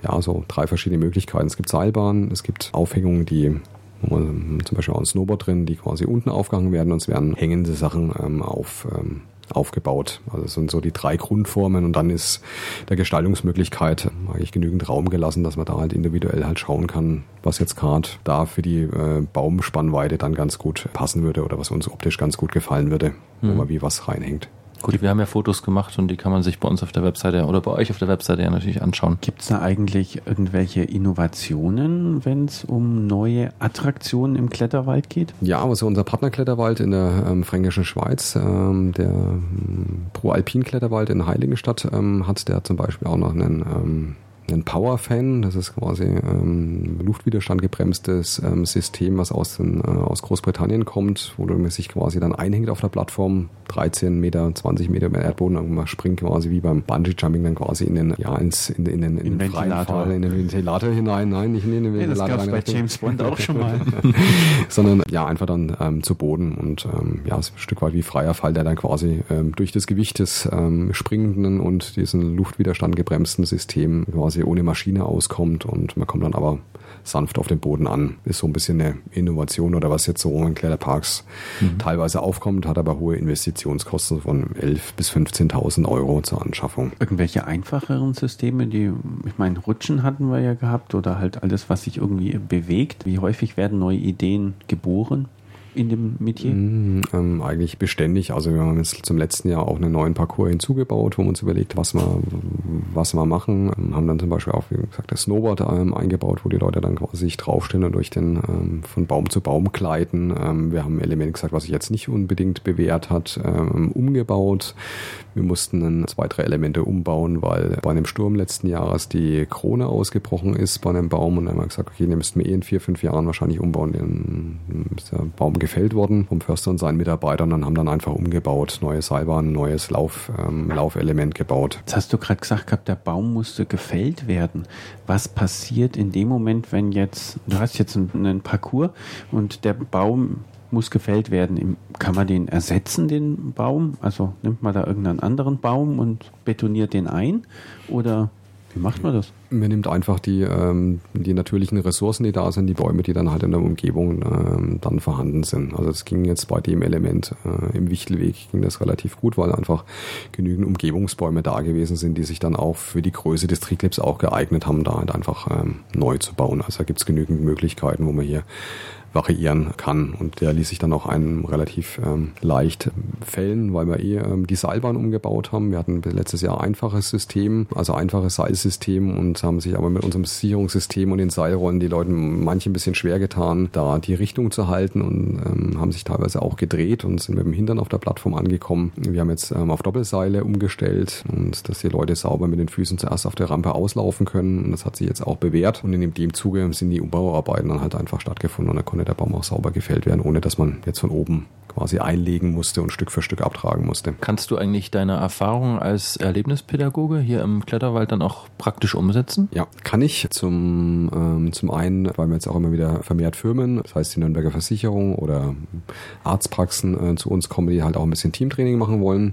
ja, so drei verschiedene Möglichkeiten. Es gibt Seilbahnen, es gibt Aufhängungen, die zum Beispiel auch ein Snowboard drin, die quasi unten aufgehangen werden und es werden hängende Sachen ähm, auf, ähm, aufgebaut. Also das sind so die drei Grundformen und dann ist der Gestaltungsmöglichkeit eigentlich genügend Raum gelassen, dass man da halt individuell halt schauen kann, was jetzt gerade da für die äh, Baumspannweite dann ganz gut passen würde oder was uns optisch ganz gut gefallen würde, mhm. wo man wie was reinhängt. Gut, wir haben ja Fotos gemacht und die kann man sich bei uns auf der Webseite oder bei euch auf der Webseite ja natürlich anschauen. Gibt es da eigentlich irgendwelche Innovationen, wenn es um neue Attraktionen im Kletterwald geht? Ja, also unser Partnerkletterwald in der ähm, Fränkischen Schweiz, ähm, der ähm, Pro Alpin Kletterwald in Heiligenstadt ähm, hat der zum Beispiel auch noch einen ähm, ein Power-Fan. Das ist quasi ähm, Luftwiderstand gebremstes ähm, System, was aus, den, äh, aus Großbritannien kommt, wo man sich quasi dann einhängt auf der Plattform, 13 Meter, 20 Meter über den Erdboden und man springt quasi wie beim Bungee-Jumping dann quasi in den, ja, ins, in, in, in, in, den Ventilator. Fall, in den Ventilator hinein. Nein, nicht in den Ventilator. Ja, das gab bei James Bond auch schon mal. Sondern ja, einfach dann ähm, zu Boden und ähm, ja, ist ein Stück weit wie freier Fall, der dann quasi ähm, durch das Gewicht des ähm, springenden und diesen Luftwiderstand gebremsten System quasi ohne Maschine auskommt und man kommt dann aber sanft auf den Boden an. Ist so ein bisschen eine Innovation oder was jetzt so in Kletterparks mhm. teilweise aufkommt, hat aber hohe Investitionskosten von 11.000 bis 15.000 Euro zur Anschaffung. Irgendwelche einfacheren Systeme, die, ich meine, Rutschen hatten wir ja gehabt oder halt alles, was sich irgendwie bewegt. Wie häufig werden neue Ideen geboren? In dem Metier? Mm, ähm, eigentlich beständig. Also wir haben jetzt zum letzten Jahr auch einen neuen Parcours hinzugebaut, wo wir uns überlegt, was wir, was wir machen. Ähm, haben dann zum Beispiel auch, wie gesagt, das Snowboard ähm, eingebaut, wo die Leute dann quasi sich draufstellen und durch den ähm, von Baum zu Baum gleiten. Ähm, wir haben Elemente gesagt, was sich jetzt nicht unbedingt bewährt hat, ähm, umgebaut. Wir mussten dann zwei, drei Elemente umbauen, weil bei einem Sturm letzten Jahres die Krone ausgebrochen ist bei einem Baum und dann haben wir gesagt, okay, den müssten wir eh in vier, fünf Jahren wahrscheinlich umbauen. Ist der Baum gefällt worden vom Förster und seinen Mitarbeitern und haben dann einfach umgebaut, neue Seilbahn, neues Lauf, ähm, Laufelement gebaut. Jetzt hast du gerade gesagt gehabt, der Baum musste gefällt werden. Was passiert in dem Moment, wenn jetzt, du hast jetzt einen, einen Parcours und der Baum muss gefällt werden. Kann man den ersetzen, den Baum? Also nimmt man da irgendeinen anderen Baum und betoniert den ein? Oder wie macht man das? Man nimmt einfach die, ähm, die natürlichen Ressourcen, die da sind, die Bäume, die dann halt in der Umgebung ähm, dann vorhanden sind. Also es ging jetzt bei dem Element äh, im Wichtelweg ging das relativ gut, weil einfach genügend Umgebungsbäume da gewesen sind, die sich dann auch für die Größe des Triclips auch geeignet haben, da halt einfach ähm, neu zu bauen. Also da gibt es genügend Möglichkeiten, wo man hier variieren kann. Und der ließ sich dann auch einem relativ ähm, leicht fällen, weil wir eh ähm, die Seilbahn umgebaut haben. Wir hatten letztes Jahr einfaches System, also einfaches Seilsystem und haben sich aber mit unserem Sicherungssystem und den Seilrollen die Leuten manche ein bisschen schwer getan, da die Richtung zu halten und ähm, haben sich teilweise auch gedreht und sind mit dem Hintern auf der Plattform angekommen. Wir haben jetzt ähm, auf Doppelseile umgestellt und dass die Leute sauber mit den Füßen zuerst auf der Rampe auslaufen können. Und das hat sich jetzt auch bewährt. Und in dem Zuge sind die Umbauarbeiten dann halt einfach stattgefunden und da konnte konnte der Baum auch sauber gefällt werden, ohne dass man jetzt von oben quasi einlegen musste und Stück für Stück abtragen musste. Kannst du eigentlich deine Erfahrung als Erlebnispädagoge hier im Kletterwald dann auch praktisch umsetzen? Ja, kann ich. Zum, ähm, zum einen, weil wir jetzt auch immer wieder vermehrt Firmen, das heißt die Nürnberger Versicherung oder Arztpraxen äh, zu uns kommen, die halt auch ein bisschen Teamtraining machen wollen.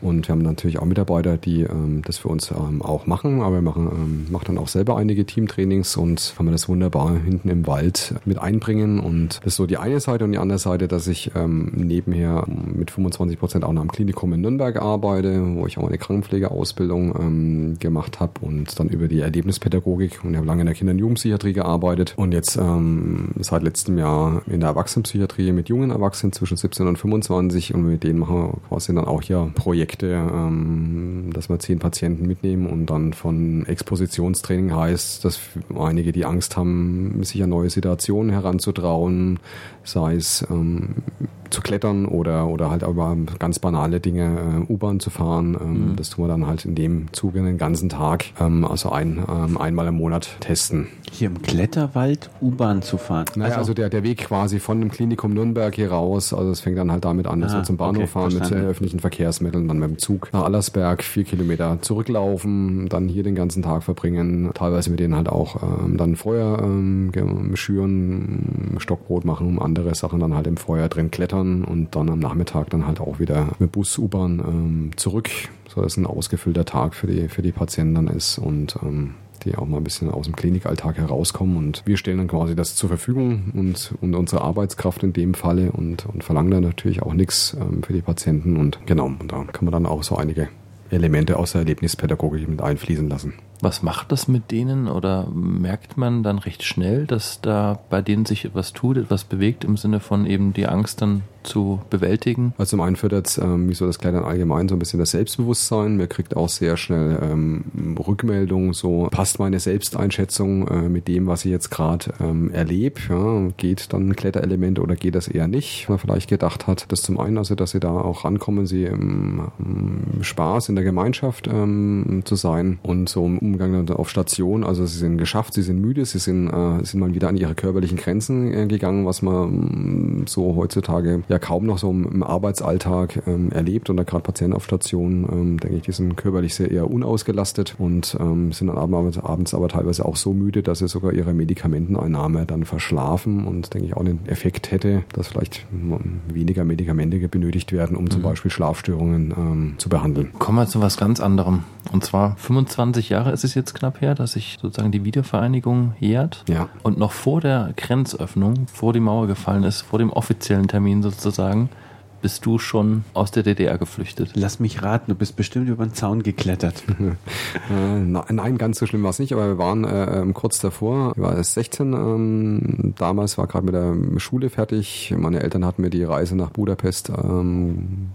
Und wir haben natürlich auch Mitarbeiter, die ähm, das für uns ähm, auch machen, aber wir machen, ähm, machen dann auch selber einige Teamtrainings und haben wir das wunderbar hinten im Wald mit einbringen und das ist so die eine Seite und die andere Seite, dass ich ähm, nebenher mit 25 Prozent auch noch am Klinikum in Nürnberg arbeite, wo ich auch eine Krankenpflegeausbildung ähm, gemacht habe und dann über die Erlebnispädagogik und habe lange in der Kinder- und Jugendpsychiatrie gearbeitet und jetzt ähm, seit letztem Jahr in der Erwachsenenpsychiatrie mit jungen Erwachsenen zwischen 17 und 25 und mit denen machen wir quasi dann auch hier Projekte, ähm, dass wir zehn Patienten mitnehmen und dann von Expositionstraining heißt, dass einige, die Angst haben, sich an neue Situationen heranzutrauen, bauen, sei es ähm, zu klettern oder, oder halt über ganz banale Dinge, äh, U-Bahn zu fahren. Ähm, mhm. Das tun wir dann halt in dem Zuge den ganzen Tag, ähm, also ein, ähm, einmal im Monat testen. Hier im Kletterwald U-Bahn zu fahren? Naja, also, also, der, der Weg quasi von dem Klinikum Nürnberg hier raus, also es fängt dann halt damit an, dass ah, wir zum Bahnhof okay, fahren verstanden. mit öffentlichen Verkehrsmitteln, dann mit dem Zug nach Allersberg, vier Kilometer zurücklaufen, dann hier den ganzen Tag verbringen, teilweise mit denen halt auch ähm, dann Feuer ähm, schüren, Stockbrot machen, um andere Sachen dann halt im Feuer drin klettern und dann am Nachmittag dann halt auch wieder mit Bus, U-Bahn ähm, zurück, so dass ein ausgefüllter Tag für die, für die Patienten dann ist und ähm, die auch mal ein bisschen aus dem Klinikalltag herauskommen und wir stellen dann quasi das zur Verfügung und, und unsere Arbeitskraft in dem Falle und, und verlangen dann natürlich auch nichts ähm, für die Patienten und genau, und da kann man dann auch so einige Elemente aus der Erlebnispädagogik mit einfließen lassen. Was macht das mit denen oder merkt man dann recht schnell, dass da bei denen sich etwas tut, etwas bewegt im Sinne von eben die Angst dann zu bewältigen? Also zum einen fördert es, ähm, wie so das Kleidern allgemein, so ein bisschen das Selbstbewusstsein. Man kriegt auch sehr schnell ähm, Rückmeldungen, so passt meine Selbsteinschätzung äh, mit dem, was ich jetzt gerade ähm, erlebe. Ja? Geht dann ein Kletterelement oder geht das eher nicht? Man vielleicht gedacht hat, das zum einen, also dass sie da auch rankommen, sie im, im Spaß in der Gemeinschaft ähm, zu sein und so im Umgang auf Station. Also sie sind geschafft, sie sind müde, sie sind, äh, sind mal wieder an ihre körperlichen Grenzen äh, gegangen, was man mm, so heutzutage ja kaum noch so im, Arbeitsalltag ähm, erlebt. Und da gerade Patienten auf Station, ähm, denke ich, die sind körperlich sehr eher unausgelastet und ähm, sind dann abends, abends aber teilweise auch so müde, dass sie sogar ihre Medikamenteneinnahme dann verschlafen und denke ich auch den Effekt hätte, dass vielleicht weniger Medikamente benötigt werden, um mhm. zum Beispiel Schlafstörungen ähm, zu behandeln. Kommen wir zu was ganz anderem. Und zwar 25 Jahre ist es jetzt knapp her, dass sich sozusagen die Wiedervereinigung jährt. Ja. Und noch vor der Grenzöffnung, vor die Mauer gefallen ist, vor dem offiziellen Termin sozusagen, bist du schon aus der DDR geflüchtet? Lass mich raten, du bist bestimmt über den Zaun geklettert. äh, nein, ganz so schlimm war es nicht, aber wir waren äh, ähm, kurz davor, ich war 16, ähm, damals war gerade mit der Schule fertig. Meine Eltern hatten mir die Reise nach Budapest ähm,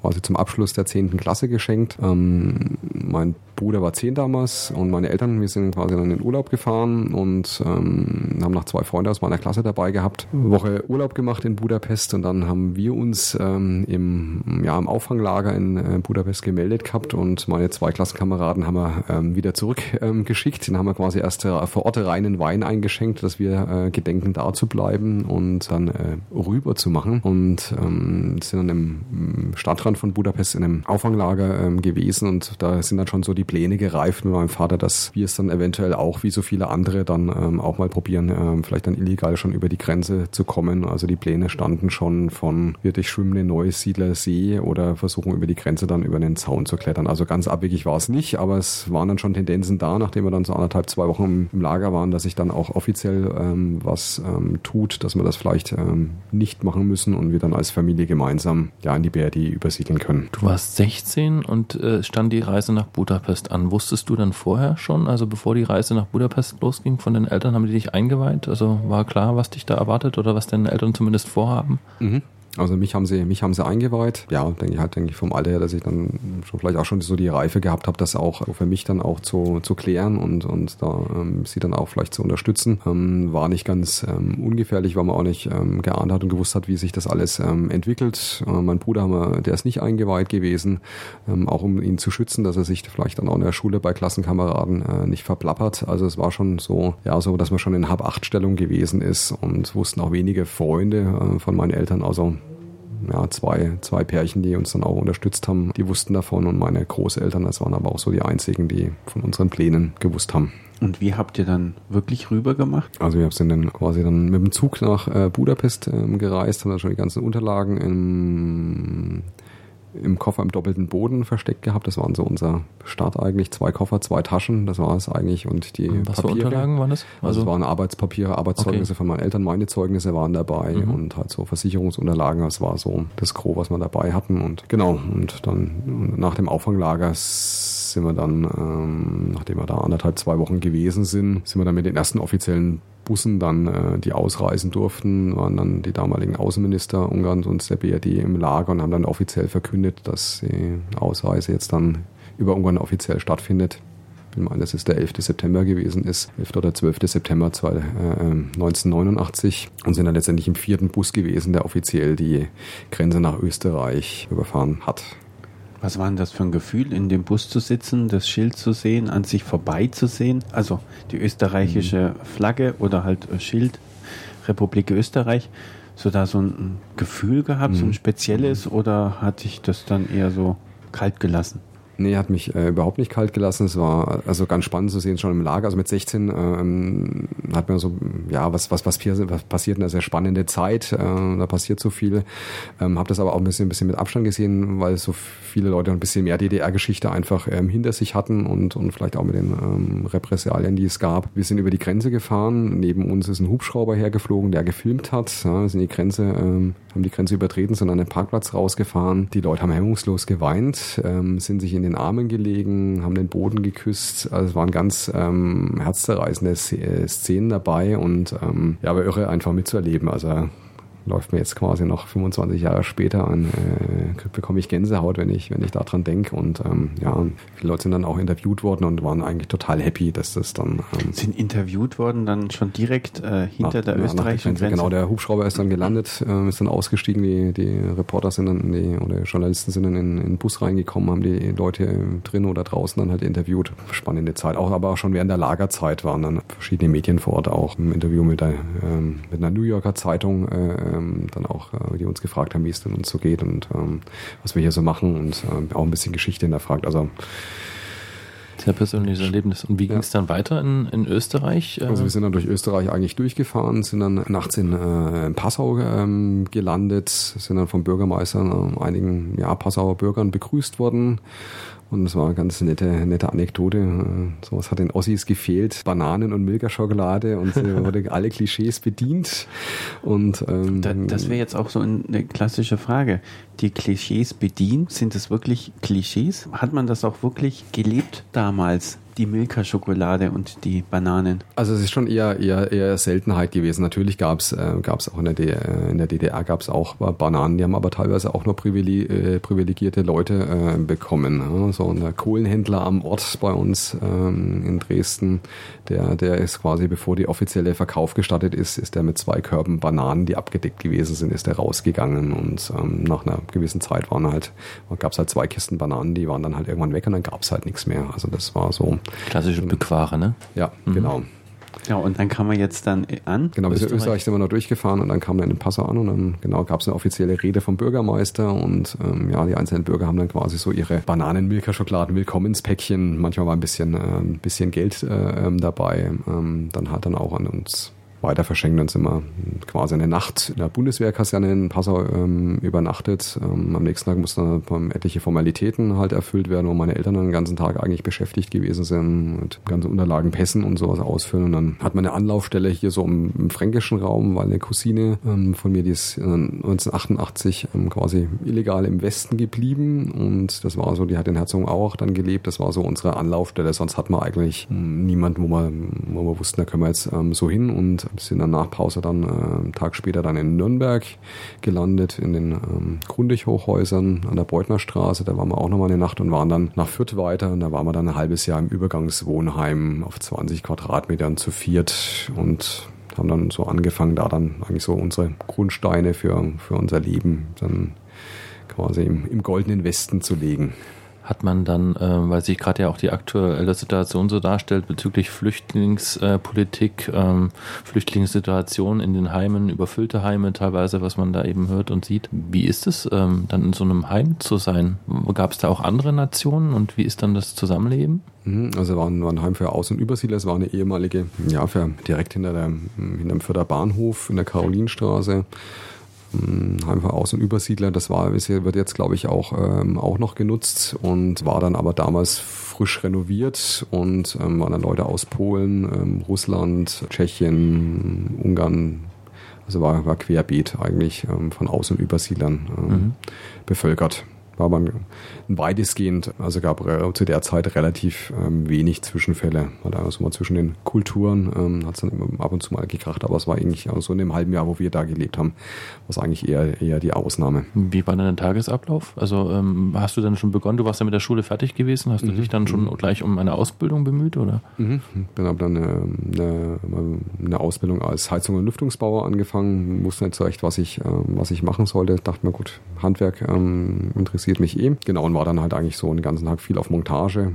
quasi zum Abschluss der 10. Klasse geschenkt. Ähm, mein Bruder war zehn damals und meine Eltern, wir sind quasi dann in den Urlaub gefahren und ähm, haben noch zwei Freunde aus meiner Klasse dabei gehabt. Eine Woche Urlaub gemacht in Budapest und dann haben wir uns ähm, im, ja, im Auffanglager in äh, Budapest gemeldet gehabt und meine zwei Klassenkameraden haben wir ähm, wieder zurückgeschickt. Ähm, Den haben wir quasi erst äh, vor Ort reinen Wein eingeschenkt, dass wir äh, gedenken da zu bleiben und dann äh, rüber zu machen und ähm, sind dann im Stadtrand von Budapest in einem Auffanglager ähm, gewesen und da sind dann schon so die Pläne gereift mit meinem Vater, dass wir es dann eventuell auch, wie so viele andere, dann ähm, auch mal probieren, ähm, vielleicht dann illegal schon über die Grenze zu kommen. Also die Pläne standen schon von wir durchschwimmen den Neusiedler See oder versuchen über die Grenze dann über den Zaun zu klettern. Also ganz abwegig war es nicht, aber es waren dann schon Tendenzen da, nachdem wir dann so anderthalb, zwei Wochen im, im Lager waren, dass sich dann auch offiziell ähm, was ähm, tut, dass wir das vielleicht ähm, nicht machen müssen und wir dann als Familie gemeinsam ja in die BRD übersiedeln können. Du warst 16 und äh, stand die Reise nach Budapest Budapest an. Wusstest du dann vorher schon, also bevor die Reise nach Budapest losging, von den Eltern haben die dich eingeweiht? Also war klar, was dich da erwartet oder was deine Eltern zumindest vorhaben? Mhm. Also mich haben sie, mich haben sie eingeweiht. Ja, denke ich halt, denke ich vom Alter her, dass ich dann schon vielleicht auch schon so die Reife gehabt habe, das auch für mich dann auch zu, zu klären und, und da ähm, sie dann auch vielleicht zu unterstützen. Ähm, war nicht ganz ähm, ungefährlich, weil man auch nicht ähm, geahnt hat und gewusst hat, wie sich das alles ähm, entwickelt. Äh, mein Bruder, haben wir, der ist nicht eingeweiht gewesen, ähm, auch um ihn zu schützen, dass er sich vielleicht dann auch in der Schule bei Klassenkameraden äh, nicht verplappert. Also es war schon so, ja, so, dass man schon in Hab-Acht-Stellung gewesen ist und wussten auch wenige Freunde äh, von meinen Eltern, also ja, zwei, zwei Pärchen, die uns dann auch unterstützt haben, die wussten davon und meine Großeltern, das waren aber auch so die einzigen, die von unseren Plänen gewusst haben. Und wie habt ihr dann wirklich rüber gemacht? Also wir sind dann quasi dann mit dem Zug nach äh, Budapest ähm, gereist, haben dann schon die ganzen Unterlagen im im Koffer im doppelten Boden versteckt gehabt. Das waren so unser Start eigentlich. Zwei Koffer, zwei Taschen, das war es eigentlich. Und die Was Papiere. für Unterlagen waren das? Also, also es waren Arbeitspapiere, Arbeitszeugnisse okay. von meinen Eltern, meine Zeugnisse waren dabei mhm. und halt so Versicherungsunterlagen. Das war so das Gros, was wir dabei hatten. Und genau, und dann nach dem Auffanglager sind wir dann, ähm, nachdem wir da anderthalb, zwei Wochen gewesen sind, sind wir dann mit den ersten offiziellen Bussen dann, äh, die ausreisen durften, waren dann die damaligen Außenminister Ungarns und der BRD im Lager und haben dann offiziell verkündet, dass die Ausreise jetzt dann über Ungarn offiziell stattfindet. Ich meine, dass es der 11. September gewesen ist, 11. oder 12. September 1989 äh, und sind dann letztendlich im vierten Bus gewesen, der offiziell die Grenze nach Österreich überfahren hat. Was war denn das für ein Gefühl, in dem Bus zu sitzen, das Schild zu sehen, an sich vorbeizusehen? Also die österreichische mhm. Flagge oder halt Schild Republik Österreich. So da so ein Gefühl gehabt, mhm. so ein mhm. spezielles, oder hatte ich das dann eher so kalt gelassen? Nee, hat mich äh, überhaupt nicht kalt gelassen. Es war also ganz spannend zu sehen, schon im Lager. Also mit 16 ähm, hat man so, ja, was, was, was, was passiert in einer sehr spannende Zeit. Äh, da passiert so viel. Ähm, habe das aber auch ein bisschen, ein bisschen mit Abstand gesehen, weil so viele Leute ein bisschen mehr DDR-Geschichte einfach ähm, hinter sich hatten und, und vielleicht auch mit den ähm, Repressalien, die es gab. Wir sind über die Grenze gefahren. Neben uns ist ein Hubschrauber hergeflogen, der gefilmt hat. Ja, sind die Grenze, ähm, haben die Grenze übertreten, sind an den Parkplatz rausgefahren. Die Leute haben hemmungslos geweint, ähm, sind sich in den Armen gelegen, haben den Boden geküsst. Also es waren ganz ähm, herzzerreißende Szenen dabei und ähm, ja, aber irre einfach mitzuerleben. Also läuft mir jetzt quasi noch 25 Jahre später an, äh, bekomme ich Gänsehaut, wenn ich, wenn ich daran denke. Und ähm, ja, viele Leute sind dann auch interviewt worden und waren eigentlich total happy, dass das dann. Ähm, sind interviewt worden dann schon direkt äh, hinter nach, der österreichischen Grenze? Genau, der Hubschrauber ist dann gelandet, äh, ist dann ausgestiegen, die, die Reporter sind dann, die, oder Journalisten sind dann in, in den Bus reingekommen, haben die Leute drin oder draußen dann halt interviewt. Spannende Zeit. Auch aber auch schon während der Lagerzeit waren dann verschiedene Medien vor Ort auch im Interview mit, der, ähm, mit einer New Yorker Zeitung äh, ähm, dann auch, äh, die uns gefragt haben, wie es denn uns so geht und ähm, was wir hier so machen und äh, auch ein bisschen Geschichte hinterfragt. Also sehr persönliches Erlebnis. Und wie ging es ja. dann weiter in, in Österreich? Also wir sind dann durch Österreich eigentlich durchgefahren, sind dann nachts in, äh, in Passau ähm, gelandet, sind dann vom Bürgermeister äh, einigen ja, Passauer Bürgern begrüßt worden und das war eine ganz nette, nette Anekdote. Sowas hat den Ossis gefehlt. Bananen und Milka-Schokolade und sie wurde alle Klischees bedient. Und ähm, das wäre jetzt auch so eine klassische Frage. Die Klischees bedient, sind es wirklich Klischees? Hat man das auch wirklich gelebt damals? Die Milka-Schokolade und die Bananen? Also es ist schon eher eher, eher Seltenheit gewesen. Natürlich gab es äh, gab's auch in der, DDR, äh, in der DDR gab es auch Bananen, die haben aber teilweise auch nur privile, äh, privilegierte Leute äh, bekommen. Ja? So ein Kohlenhändler am Ort bei uns ähm, in Dresden, der, der ist quasi, bevor die offizielle Verkauf gestartet ist, ist der mit zwei Körben Bananen, die abgedeckt gewesen sind, ist der rausgegangen und ähm, nach einer gewissen Zeit waren halt, gab es halt zwei Kisten Bananen, die waren dann halt irgendwann weg und dann gab es halt nichts mehr. Also das war so Klassische Bückware, ne? Ja, mhm. genau. Ja, und dann kam man jetzt dann an. Genau, wir sind in Österreich sind wir noch durchgefahren und dann kam dann in Passau an und dann genau gab es eine offizielle Rede vom Bürgermeister und ähm, ja, die einzelnen Bürger haben dann quasi so ihre Bananen, Milka-Schokoladen, Willkommenspäckchen, manchmal war ein bisschen, äh, ein bisschen Geld äh, ähm, dabei. Ähm, dann hat dann auch an uns weiter verschenkt. Dann sind wir quasi eine Nacht in der Bundeswehrkaserne in Passau ähm, übernachtet. Ähm, am nächsten Tag mussten dann etliche Formalitäten halt erfüllt werden, wo meine Eltern dann den ganzen Tag eigentlich beschäftigt gewesen sind mit ganzen Unterlagen, Pässen und sowas ausfüllen. Und dann hat man eine Anlaufstelle hier so im, im fränkischen Raum, weil eine Cousine ähm, von mir, die ist 1988 ähm, quasi illegal im Westen geblieben und das war so, die hat in auch dann gelebt. Das war so unsere Anlaufstelle. Sonst hat man eigentlich hm, niemanden, wo man, wo wir wussten, da können wir jetzt ähm, so hin und sind dann nach Pause dann äh, einen Tag später dann in Nürnberg gelandet, in den ähm, Grundig-Hochhäusern an der Beutnerstraße. Da waren wir auch nochmal eine Nacht und waren dann nach Fürth weiter. Und da waren wir dann ein halbes Jahr im Übergangswohnheim auf 20 Quadratmetern zu viert und haben dann so angefangen, da dann eigentlich so unsere Grundsteine für, für unser Leben dann quasi im, im goldenen Westen zu legen hat man dann, äh, weil sich gerade ja auch die aktuelle Situation so darstellt bezüglich Flüchtlingspolitik, äh, ähm, Flüchtlingssituation in den Heimen, überfüllte Heime teilweise, was man da eben hört und sieht. Wie ist es ähm, dann in so einem Heim zu sein? Gab es da auch andere Nationen und wie ist dann das Zusammenleben? Mhm, also war ein, war ein Heim für Aus- und Übersiedler. Es war eine ehemalige, ja, für direkt hinter, der, hinter dem Förderbahnhof in der Karolinstraße. Für Aus- und Übersiedler. Das war, wird jetzt, glaube ich, auch, ähm, auch noch genutzt und war dann aber damals frisch renoviert und ähm, waren dann Leute aus Polen, ähm, Russland, Tschechien, Ungarn, also war, war querbeet eigentlich ähm, von Aus- und Übersiedlern ähm, mhm. bevölkert war man weitestgehend, also gab zu der Zeit relativ ähm, wenig Zwischenfälle. Also mal zwischen den Kulturen ähm, hat es dann ab und zu mal gekracht, aber es war eigentlich so in dem halben Jahr, wo wir da gelebt haben, was eigentlich eher, eher die Ausnahme. Wie war denn der Tagesablauf? Also ähm, hast du dann schon begonnen, du warst ja mit der Schule fertig gewesen, hast du mhm. dich dann schon mhm. gleich um eine Ausbildung bemüht, oder? Mhm. Ich habe dann eine, eine, eine, Ausbildung als Heizung- und Lüftungsbauer angefangen, wusste nicht so recht, was ich, ähm, was ich machen sollte. Dachte mir, gut, Handwerk ähm, interessiert interessiert mich eh. Genau, und war dann halt eigentlich so den ganzen Tag viel auf Montage,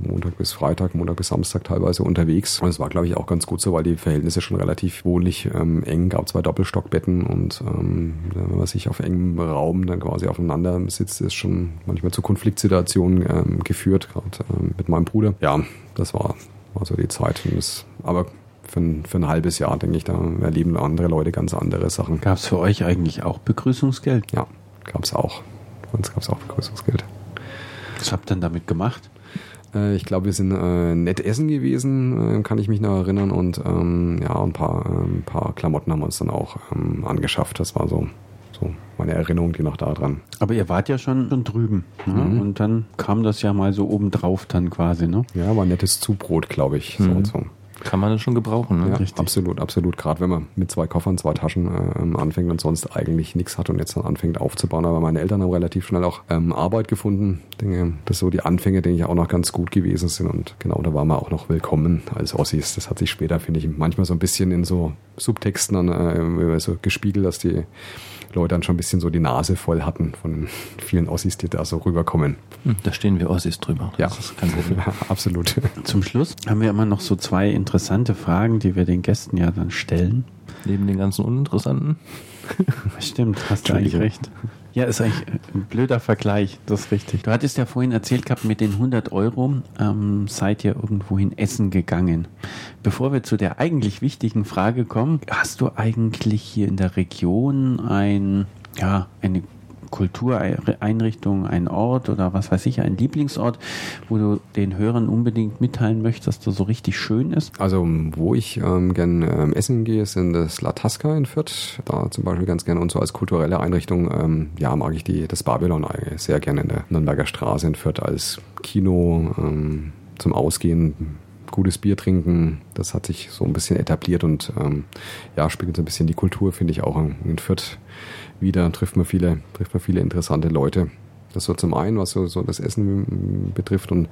Montag bis Freitag, Montag bis Samstag teilweise unterwegs. Und es war, glaube ich, auch ganz gut so, weil die Verhältnisse schon relativ wohnlich ähm, eng, gab zwei Doppelstockbetten und ähm, wenn man sich auf engem Raum dann quasi aufeinander sitzt, ist schon manchmal zu Konfliktsituationen ähm, geführt, gerade ähm, mit meinem Bruder. Ja, das war, war so die Zeit. Das, aber für ein, für ein halbes Jahr, denke ich, da erleben andere Leute ganz andere Sachen. Gab es für euch eigentlich auch Begrüßungsgeld? Ja, gab es auch. Bei uns gab es auch Begrüßungsgeld. Was habt ihr denn damit gemacht? Äh, ich glaube, wir sind äh, nett essen gewesen, äh, kann ich mich noch erinnern. Und ähm, ja, ein paar, äh, ein paar Klamotten haben wir uns dann auch ähm, angeschafft. Das war so, so meine Erinnerung, die noch da dran. Aber ihr wart ja schon, schon drüben. Ne? Mhm. Und dann kam das ja mal so obendrauf dann quasi, ne? Ja, war ein nettes Zubrot, glaube ich. Mhm. So, so. Kann man das schon gebrauchen. Ne? Ja, Richtig. absolut, absolut. Gerade wenn man mit zwei Koffern, zwei Taschen ähm, anfängt und sonst eigentlich nichts hat und jetzt dann anfängt aufzubauen. Aber meine Eltern haben relativ schnell auch ähm, Arbeit gefunden. Ich denke, das so die Anfänge, denke ich, auch noch ganz gut gewesen sind. Und genau, da waren wir auch noch willkommen als Ossis. Das hat sich später, finde ich, manchmal so ein bisschen in so Subtexten dann äh, so gespiegelt, dass die Leute dann schon ein bisschen so die Nase voll hatten von vielen Ossis, die da so rüberkommen. Hm, Da stehen wir Ossis drüber. Ja, Das ist kein Problem. Ja, absolut. Zum Schluss haben wir immer noch so zwei interessante Fragen, die wir den Gästen ja dann stellen. Neben den ganzen Uninteressanten. Stimmt, hast du eigentlich recht. Ja, ist eigentlich ein blöder Vergleich, das ist richtig. Du hattest ja vorhin erzählt gehabt, mit den 100 Euro ähm, seid ihr irgendwohin essen gegangen. Bevor wir zu der eigentlich wichtigen Frage kommen, hast du eigentlich hier in der Region ein, ja, eine Kultureinrichtung, ein Ort oder was weiß ich, ein Lieblingsort, wo du den Hörern unbedingt mitteilen möchtest, dass der so richtig schön ist? Also, wo ich ähm, gern ähm, essen gehe, ist in das La Tasca in Fürth. Da zum Beispiel ganz gerne. Und so als kulturelle Einrichtung, ähm, ja, mag ich die, das Babylon sehr gerne in der Nürnberger Straße in Fürth als Kino ähm, zum Ausgehen. Gutes Bier trinken, das hat sich so ein bisschen etabliert und ähm, ja, spiegelt so ein bisschen die Kultur, finde ich auch in Fürth wieder. Trifft man viele, trifft man viele interessante Leute. Das so zum einen, was so, so das Essen mm, betrifft und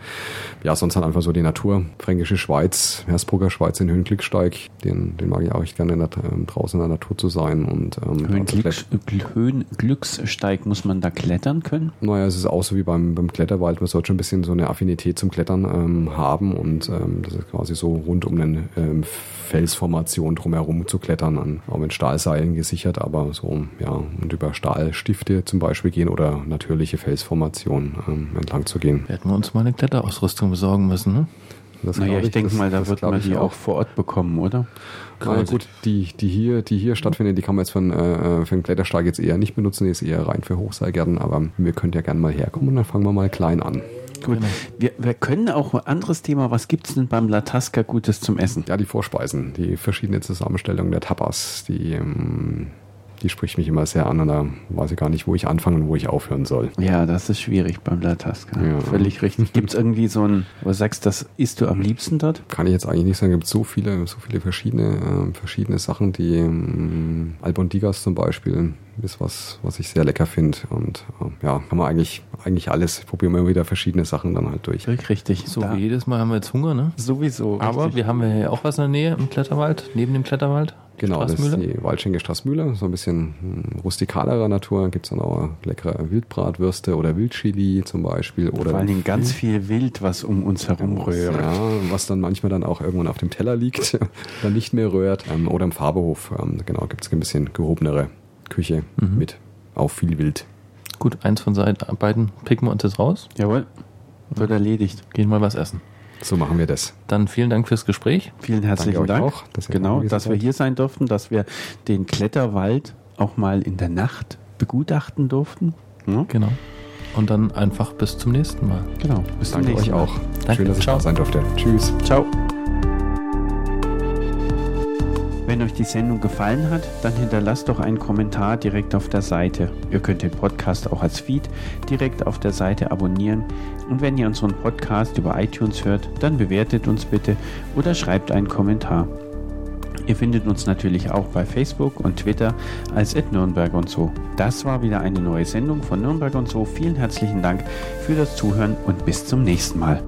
ja, sonst halt einfach so die Natur. Fränkische Schweiz, Hersbrucker Schweiz in Höhenklicksteig, den, den mag ich auch echt gerne in der, ähm, draußen in der Natur zu sein und ähm, Höhenglücks, Höhenglückssteig, muss man da klettern können? Naja, es ist auch so wie beim, beim Kletterwald. Man sollte schon ein bisschen so eine Affinität zum Klettern ähm, haben und ähm, das ist quasi so rund um eine ähm, Felsformation drumherum zu klettern, an, auch mit Stahlseilen gesichert, aber so, ja, und über Stahlstifte zum Beispiel gehen oder natürliche Felsformationen ähm, entlang zu gehen. Werden wir uns mal eine Kletterausrüstung besorgen müssen, ne? Das Naja, glaub ich, denke mal, da das wird man ich die auch vor Ort bekommen, oder? Na gut, die, die hier, die hier stattfindet, die kann man jetzt von, äh, für den Klettersteig jetzt eher nicht benutzen, die ist eher rein für Hochseilgärten, aber wir könnt ja gerne mal herkommen und dann fangen wir mal klein an. Gut. Wir, wir können auch ein anderes Thema. Was gibt's denn beim Latasca Gutes zum Essen? Ja, die Vorspeisen, die verschiedene Zusammenstellungen der Tapas, die, ähm, die spricht mich immer sehr an und da weiß ich gar nicht, wo ich anfangen und wo ich aufhören soll. Ja, das ist schwierig beim Latasca. Ja. Völlig richtig. Gibt's irgendwie so ein, wo du sagst, das isst du am liebsten dort? Kann ich jetzt eigentlich nicht sagen, es gibt so viele, so viele verschiedene, ähm, verschiedene Sachen, die ähm, Albondigas zum Beispiel ist was, was ich sehr lecker finde und ähm, ja, kann man eigentlich, eigentlich alles, probieren wir immer wieder verschiedene Sachen dann halt durch. Richtig. So Da- wie jedes Mal haben wir jetzt Hunger, ne? Sowieso. Aber richtig. wir haben ja auch was in der Nähe im Kletterwald, neben dem Kletterwald. Genau, das ist die Waldschenke Straßmühle, so ein bisschen hm, rustikalerer Natur. Gibt's dann auch leckere Wildbratwürste oder Wildchili zum Beispiel. Oder Vor allen Dingen ganz viel Wild, was um uns herum rührt. Ja, was dann manchmal dann auch irgendwann auf dem Teller liegt, dann nicht mehr rührt. Ähm, oder im Farbehof, ähm, genau, gibt's ein bisschen gehobenere Küche Mhm. mit auch viel Wild. Gut, eins von beiden picken wir uns jetzt raus, Jawohl. Wird erledigt. gehen mal was essen. So machen wir das. Dann vielen Dank fürs Gespräch. Vielen herzlichen euch Dank. auch, dass genau, dass wir hier sein durften, dass wir den Kletterwald auch mal in der Nacht begutachten durften. Ja, Genau. Und dann einfach bis zum nächsten Mal. genau. Bis zum Danke euch nächsten Mal. auch. Danke, Schön, dass ich ciao. da sein durfte. Tschüss. Ciao. Wenn euch die Sendung gefallen hat, dann hinterlasst doch einen Kommentar direkt auf der Seite. Ihr könnt den Podcast auch als Feed direkt auf der Seite abonnieren. Und wenn ihr unseren Podcast über iTunes hört, dann bewertet uns bitte oder schreibt einen Kommentar. Ihr findet uns natürlich auch bei Facebook und Twitter als Nürnberg und so. Das war wieder eine neue Sendung von Nürnberg und so. Vielen herzlichen Dank für das Zuhören und bis zum nächsten Mal.